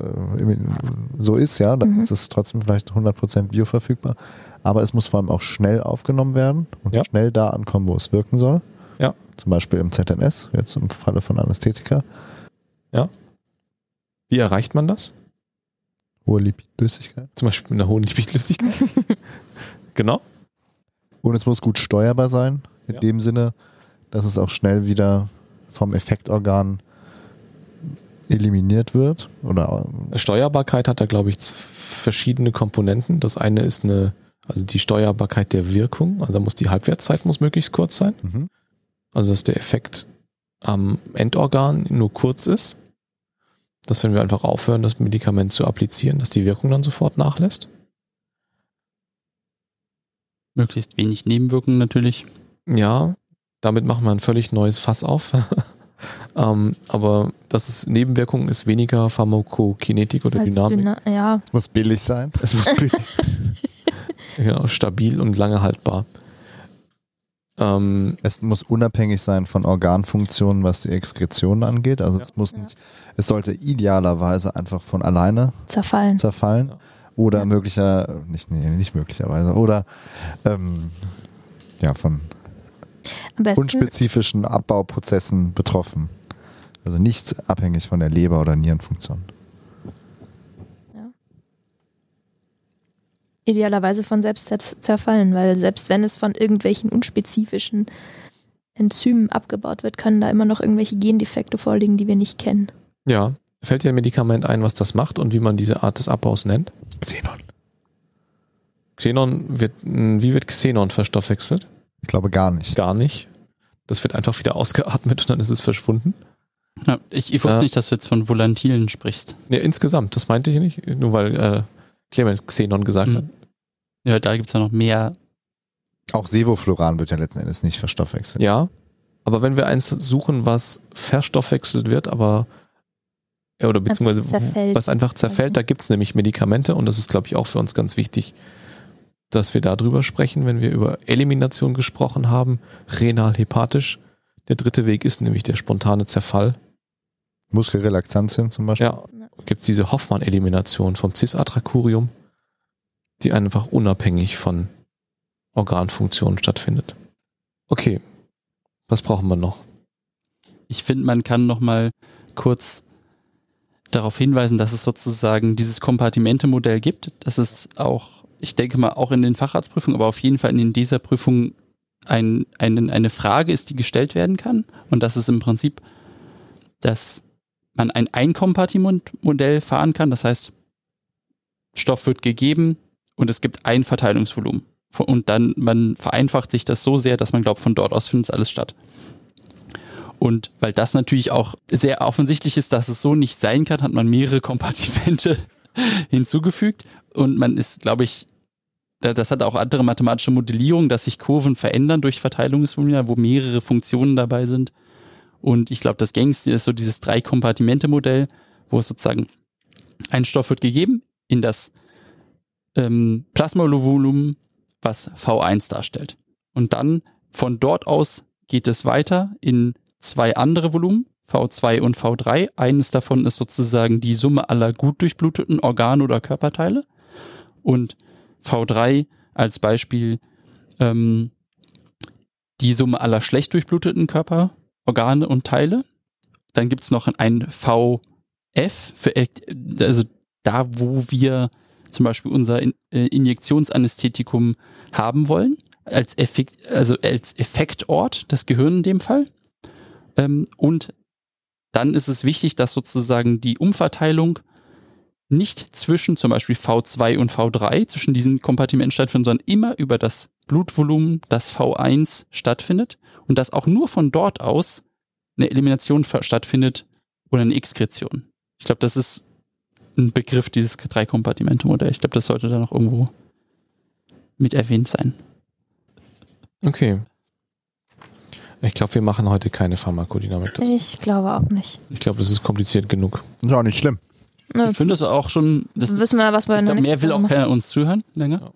so ist, ja, dann mhm. ist es trotzdem vielleicht 100 Prozent bioverfügbar. Aber es muss vor allem auch schnell aufgenommen werden und ja. schnell da ankommen, wo es wirken soll. Ja. Zum Beispiel im ZNS, jetzt im Falle von Anästhetika. Ja. Wie erreicht man das? Hohe Lipidlöslichkeit. Zum Beispiel mit einer hohen Lipidlöslichkeit. genau. Und es muss gut steuerbar sein, in ja. dem Sinne, dass es auch schnell wieder vom Effektorgan eliminiert wird. Oder Steuerbarkeit hat da, glaube ich, verschiedene Komponenten. Das eine ist eine, also die Steuerbarkeit der Wirkung. Also muss die Halbwertszeit muss möglichst kurz sein. Mhm. Also dass der Effekt am Endorgan nur kurz ist. Dass wenn wir einfach aufhören, das Medikament zu applizieren, dass die Wirkung dann sofort nachlässt. Möglichst wenig Nebenwirkungen natürlich. Ja, damit machen wir ein völlig neues Fass auf. ähm, aber das ist Nebenwirkung ist weniger Pharmakokinetik oder Als Dynamik. ja. Es muss billig sein. Es muss billig. genau, stabil und lange haltbar. Ähm, es muss unabhängig sein von Organfunktionen, was die Exkretion angeht. Also ja. es muss nicht, es sollte idealerweise einfach von alleine zerfallen. zerfallen. Ja. Oder ja. möglicher, nicht, nee, nicht möglicherweise, oder ähm, ja, von unspezifischen Abbauprozessen betroffen. Also nicht abhängig von der Leber- oder Nierenfunktion. Idealerweise von selbst zerfallen, weil selbst wenn es von irgendwelchen unspezifischen Enzymen abgebaut wird, können da immer noch irgendwelche Gendefekte vorliegen, die wir nicht kennen. Ja. Fällt dir ein Medikament ein, was das macht und wie man diese Art des Abbaus nennt? Xenon. Xenon wird, wie wird Xenon verstoffwechselt? Ich glaube gar nicht. Gar nicht. Das wird einfach wieder ausgeatmet und dann ist es verschwunden. Ja, ich, ich wusste ja. nicht, dass du jetzt von Volatilen sprichst. Ja, insgesamt, das meinte ich nicht. Nur weil äh, Clemens Xenon gesagt mhm. hat. Ja, da gibt es ja noch mehr. Auch Sevofluran wird ja letzten Endes nicht verstoffwechselt. Ja, aber wenn wir eins suchen, was verstoffwechselt wird, aber ja, oder beziehungsweise was einfach zerfällt, da gibt es nämlich Medikamente und das ist, glaube ich, auch für uns ganz wichtig. dass wir darüber sprechen, wenn wir über Elimination gesprochen haben, renal-hepatisch. Der dritte Weg ist nämlich der spontane Zerfall. Muskelrelaxantien zum Beispiel. Ja, gibt es diese Hoffmann-Elimination vom Cis-Atracurium, die einfach unabhängig von Organfunktionen stattfindet. Okay, was brauchen wir noch? Ich finde, man kann noch mal kurz darauf hinweisen, dass es sozusagen dieses Kompartimente-Modell gibt. Das ist auch, ich denke mal, auch in den Facharztprüfungen, aber auf jeden Fall in dieser Prüfung ein, ein, eine Frage ist, die gestellt werden kann. Und das ist im Prinzip, dass man ein Einkompartiment-Modell fahren kann. Das heißt, Stoff wird gegeben und es gibt ein Verteilungsvolumen. Und dann, man vereinfacht sich das so sehr, dass man glaubt, von dort aus findet alles statt. Und weil das natürlich auch sehr offensichtlich ist, dass es so nicht sein kann, hat man mehrere Kompartimente hinzugefügt. Und man ist, glaube ich, das hat auch andere mathematische Modellierungen, dass sich Kurven verändern durch Verteilungsvolumina, wo mehrere Funktionen dabei sind. Und ich glaube, das gängigste ist so dieses Drei-Kompartimente-Modell, wo es sozusagen ein Stoff wird gegeben in das ähm, Plasmavolumen, was V1 darstellt. Und dann von dort aus geht es weiter in zwei andere Volumen, V2 und V3. Eines davon ist sozusagen die Summe aller gut durchbluteten Organe oder Körperteile. Und V3 als Beispiel ähm, die Summe aller schlecht durchbluteten Körperorgane und Teile. Dann gibt's noch ein VF, für, also da, wo wir zum Beispiel unser äh, Injektionsanästhetikum haben wollen, als, Effekt, also als Effektort, das Gehirn in dem Fall. Ähm, und dann ist es wichtig, dass sozusagen die Umverteilung nicht zwischen zum Beispiel V2 und V3, zwischen diesen Kompartimenten stattfindet, sondern immer über das Blutvolumen, das V1 stattfindet und dass auch nur von dort aus eine Elimination stattfindet oder eine Exkretion. Ich glaube, das ist ein Begriff, dieses Drei-Kompartimente-Modell. Ich glaube, das sollte da noch irgendwo mit erwähnt sein. Okay. Ich glaube, wir machen heute keine Pharmakodynamik. Ich glaube auch nicht. Ich glaube, das ist kompliziert genug. Ist auch nicht schlimm. Ich finde das auch schon. Das Wissen wir, was wir in glaub, mehr will auch Woche keiner uns zuhören länger. Ja.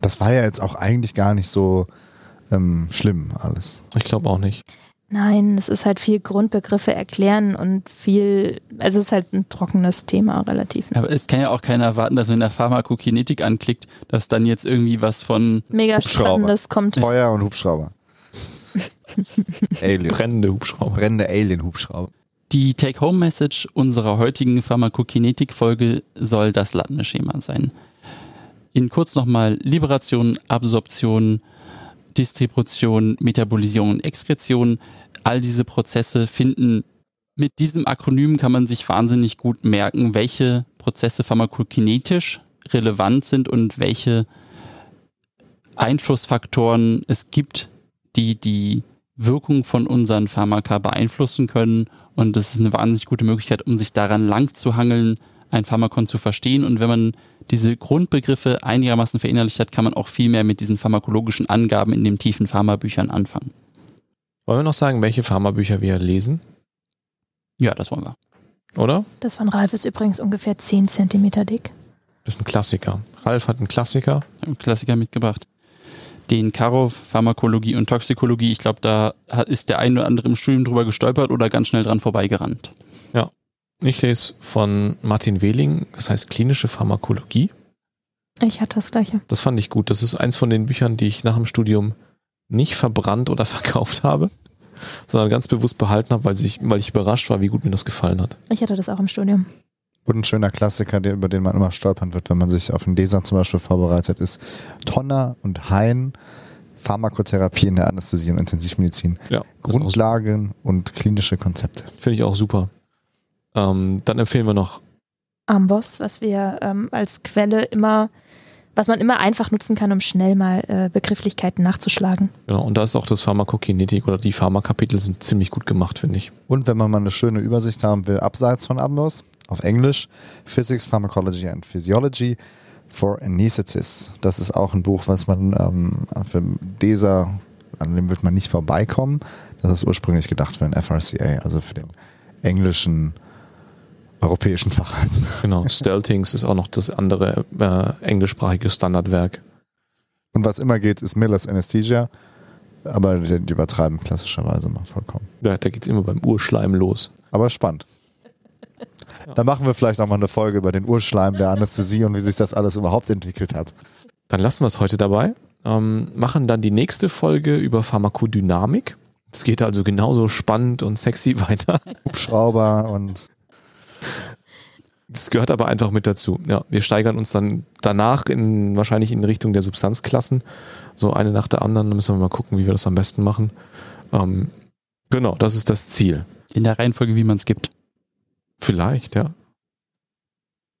Das war ja jetzt auch eigentlich gar nicht so ähm, schlimm alles. Ich glaube auch nicht. Nein, es ist halt viel Grundbegriffe erklären und viel, also es ist halt ein trockenes Thema relativ. Aber es kann ja auch keiner erwarten, dass wenn der Pharmakokinetik anklickt, dass dann jetzt irgendwie was von Mega Hubschrauber. spannendes kommt. Feuer und Hubschrauber. Aliens. Brennende Hubschrauber. Brennende Alien-Hubschrauber. Die Take-Home-Message unserer heutigen Pharmakokinetik-Folge soll das Lattenschema sein. In kurz nochmal Liberation, Absorption, Distribution, Metabolisierung und Exkretion. All diese Prozesse finden mit diesem Akronym kann man sich wahnsinnig gut merken, welche Prozesse pharmakokinetisch relevant sind und welche Einflussfaktoren es gibt, die die Wirkung von unseren Pharmaka beeinflussen können. Und das ist eine wahnsinnig gute Möglichkeit, um sich daran lang zu hangeln, ein Pharmakon zu verstehen. Und wenn man diese Grundbegriffe einigermaßen verinnerlicht hat, kann man auch viel mehr mit diesen pharmakologischen Angaben in den tiefen Pharmabüchern anfangen. Wollen wir noch sagen, welche Pharmabücher wir lesen? Ja, das wollen wir. Oder? Das von Ralf ist übrigens ungefähr 10 Zentimeter dick. Das ist ein Klassiker. Ralf hat einen Klassiker. Einen Klassiker mitgebracht. Den Karo Pharmakologie und Toxikologie. Ich glaube, da ist der ein oder andere im Studium drüber gestolpert oder ganz schnell dran vorbeigerannt. Ich lese von Martin Wehling, das heißt klinische Pharmakologie. Ich hatte das gleiche. Das fand ich gut. Das ist eins von den Büchern, die ich nach dem Studium nicht verbrannt oder verkauft habe, sondern ganz bewusst behalten habe, weil ich, weil ich überrascht war, wie gut mir das gefallen hat. Ich hatte das auch im Studium. Und ein schöner Klassiker, der, über den man immer stolpern wird, wenn man sich auf den DESA zum Beispiel vorbereitet, ist Tonner und Hein, Pharmakotherapie in der Anästhesie und Intensivmedizin. Ja, Grundlagen und klinische Konzepte. Finde ich auch super. Ähm, dann empfehlen wir noch, Amboss, was wir ähm, als Quelle immer, was man immer einfach nutzen kann, um schnell mal äh, Begrifflichkeiten nachzuschlagen. genau, und da ist auch das Pharmakokinetik oder die Pharmakapitel sind ziemlich gut gemacht, finde ich. Und wenn man mal eine schöne Übersicht haben will, abseits von Ambos, auf Englisch, Physics, Pharmacology and Physiology for Anesthetists. Das ist auch ein Buch, was man ähm, für DESA, an dem wird man nicht vorbeikommen. Das ist ursprünglich gedacht für den FRCA, also für den englischen europäischen Facharzt. Genau, Steltings ist auch noch das andere äh, englischsprachige Standardwerk. Und was immer geht, ist Miller's Anesthesia. Aber die, die übertreiben klassischerweise mal vollkommen. Ja, da geht's immer beim Urschleim los. Aber spannend. Dann machen wir vielleicht auch mal eine Folge über den Urschleim der Anästhesie und wie sich das alles überhaupt entwickelt hat. Dann lassen wir es heute dabei. Ähm, machen dann die nächste Folge über Pharmakodynamik. Es geht also genauso spannend und sexy weiter. Hubschrauber und Das gehört aber einfach mit dazu. Ja, wir steigern uns dann danach in, wahrscheinlich in Richtung der Substanzklassen. So eine nach der anderen. Dann müssen wir mal gucken, wie wir das am besten machen. Ähm, genau, das ist das Ziel. In der Reihenfolge, wie man es gibt. Vielleicht, ja.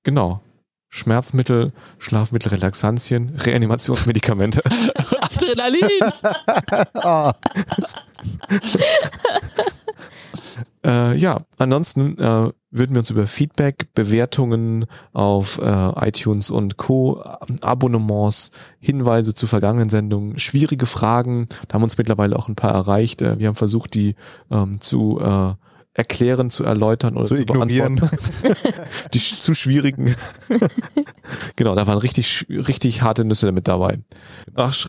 Genau. Schmerzmittel, Schlafmittel, Relaxantien, Reanimationsmedikamente. Adrenalin! Ah, Äh, ja, ansonsten äh, würden wir uns über Feedback, Bewertungen auf äh, iTunes und Co., Abonnements, Hinweise zu vergangenen Sendungen, schwierige Fragen, da haben uns mittlerweile auch ein paar erreicht. Äh, wir haben versucht, die ähm, zu äh, erklären, zu erläutern oder zu zu, ignorieren. beantworten. Die sch- zu schwierigen. genau, da waren richtig, richtig harte Nüsse mit dabei. Ach, sch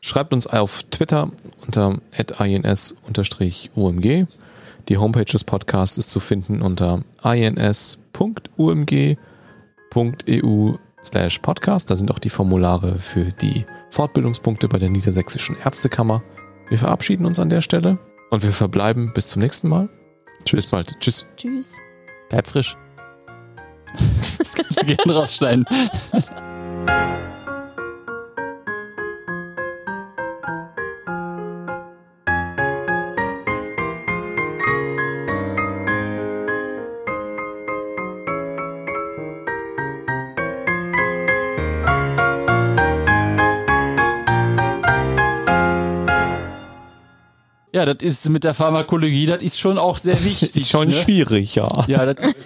schreibt uns auf Twitter unter ins-umg. Die Homepage des Podcasts ist zu finden unter ins.umg.eu slash podcast. Da sind auch die Formulare für die Fortbildungspunkte bei der Niedersächsischen Ärztekammer. Wir verabschieden uns an der Stelle und wir verbleiben bis zum nächsten Mal. Bis bald. Tschüss. Tschüss. Bleib frisch. Das kannst du gerne rausschneiden. Ja, das ist mit der Pharmakologie, das ist schon auch sehr wichtig. Ist schon ne? schwierig, ja. Ja, das ist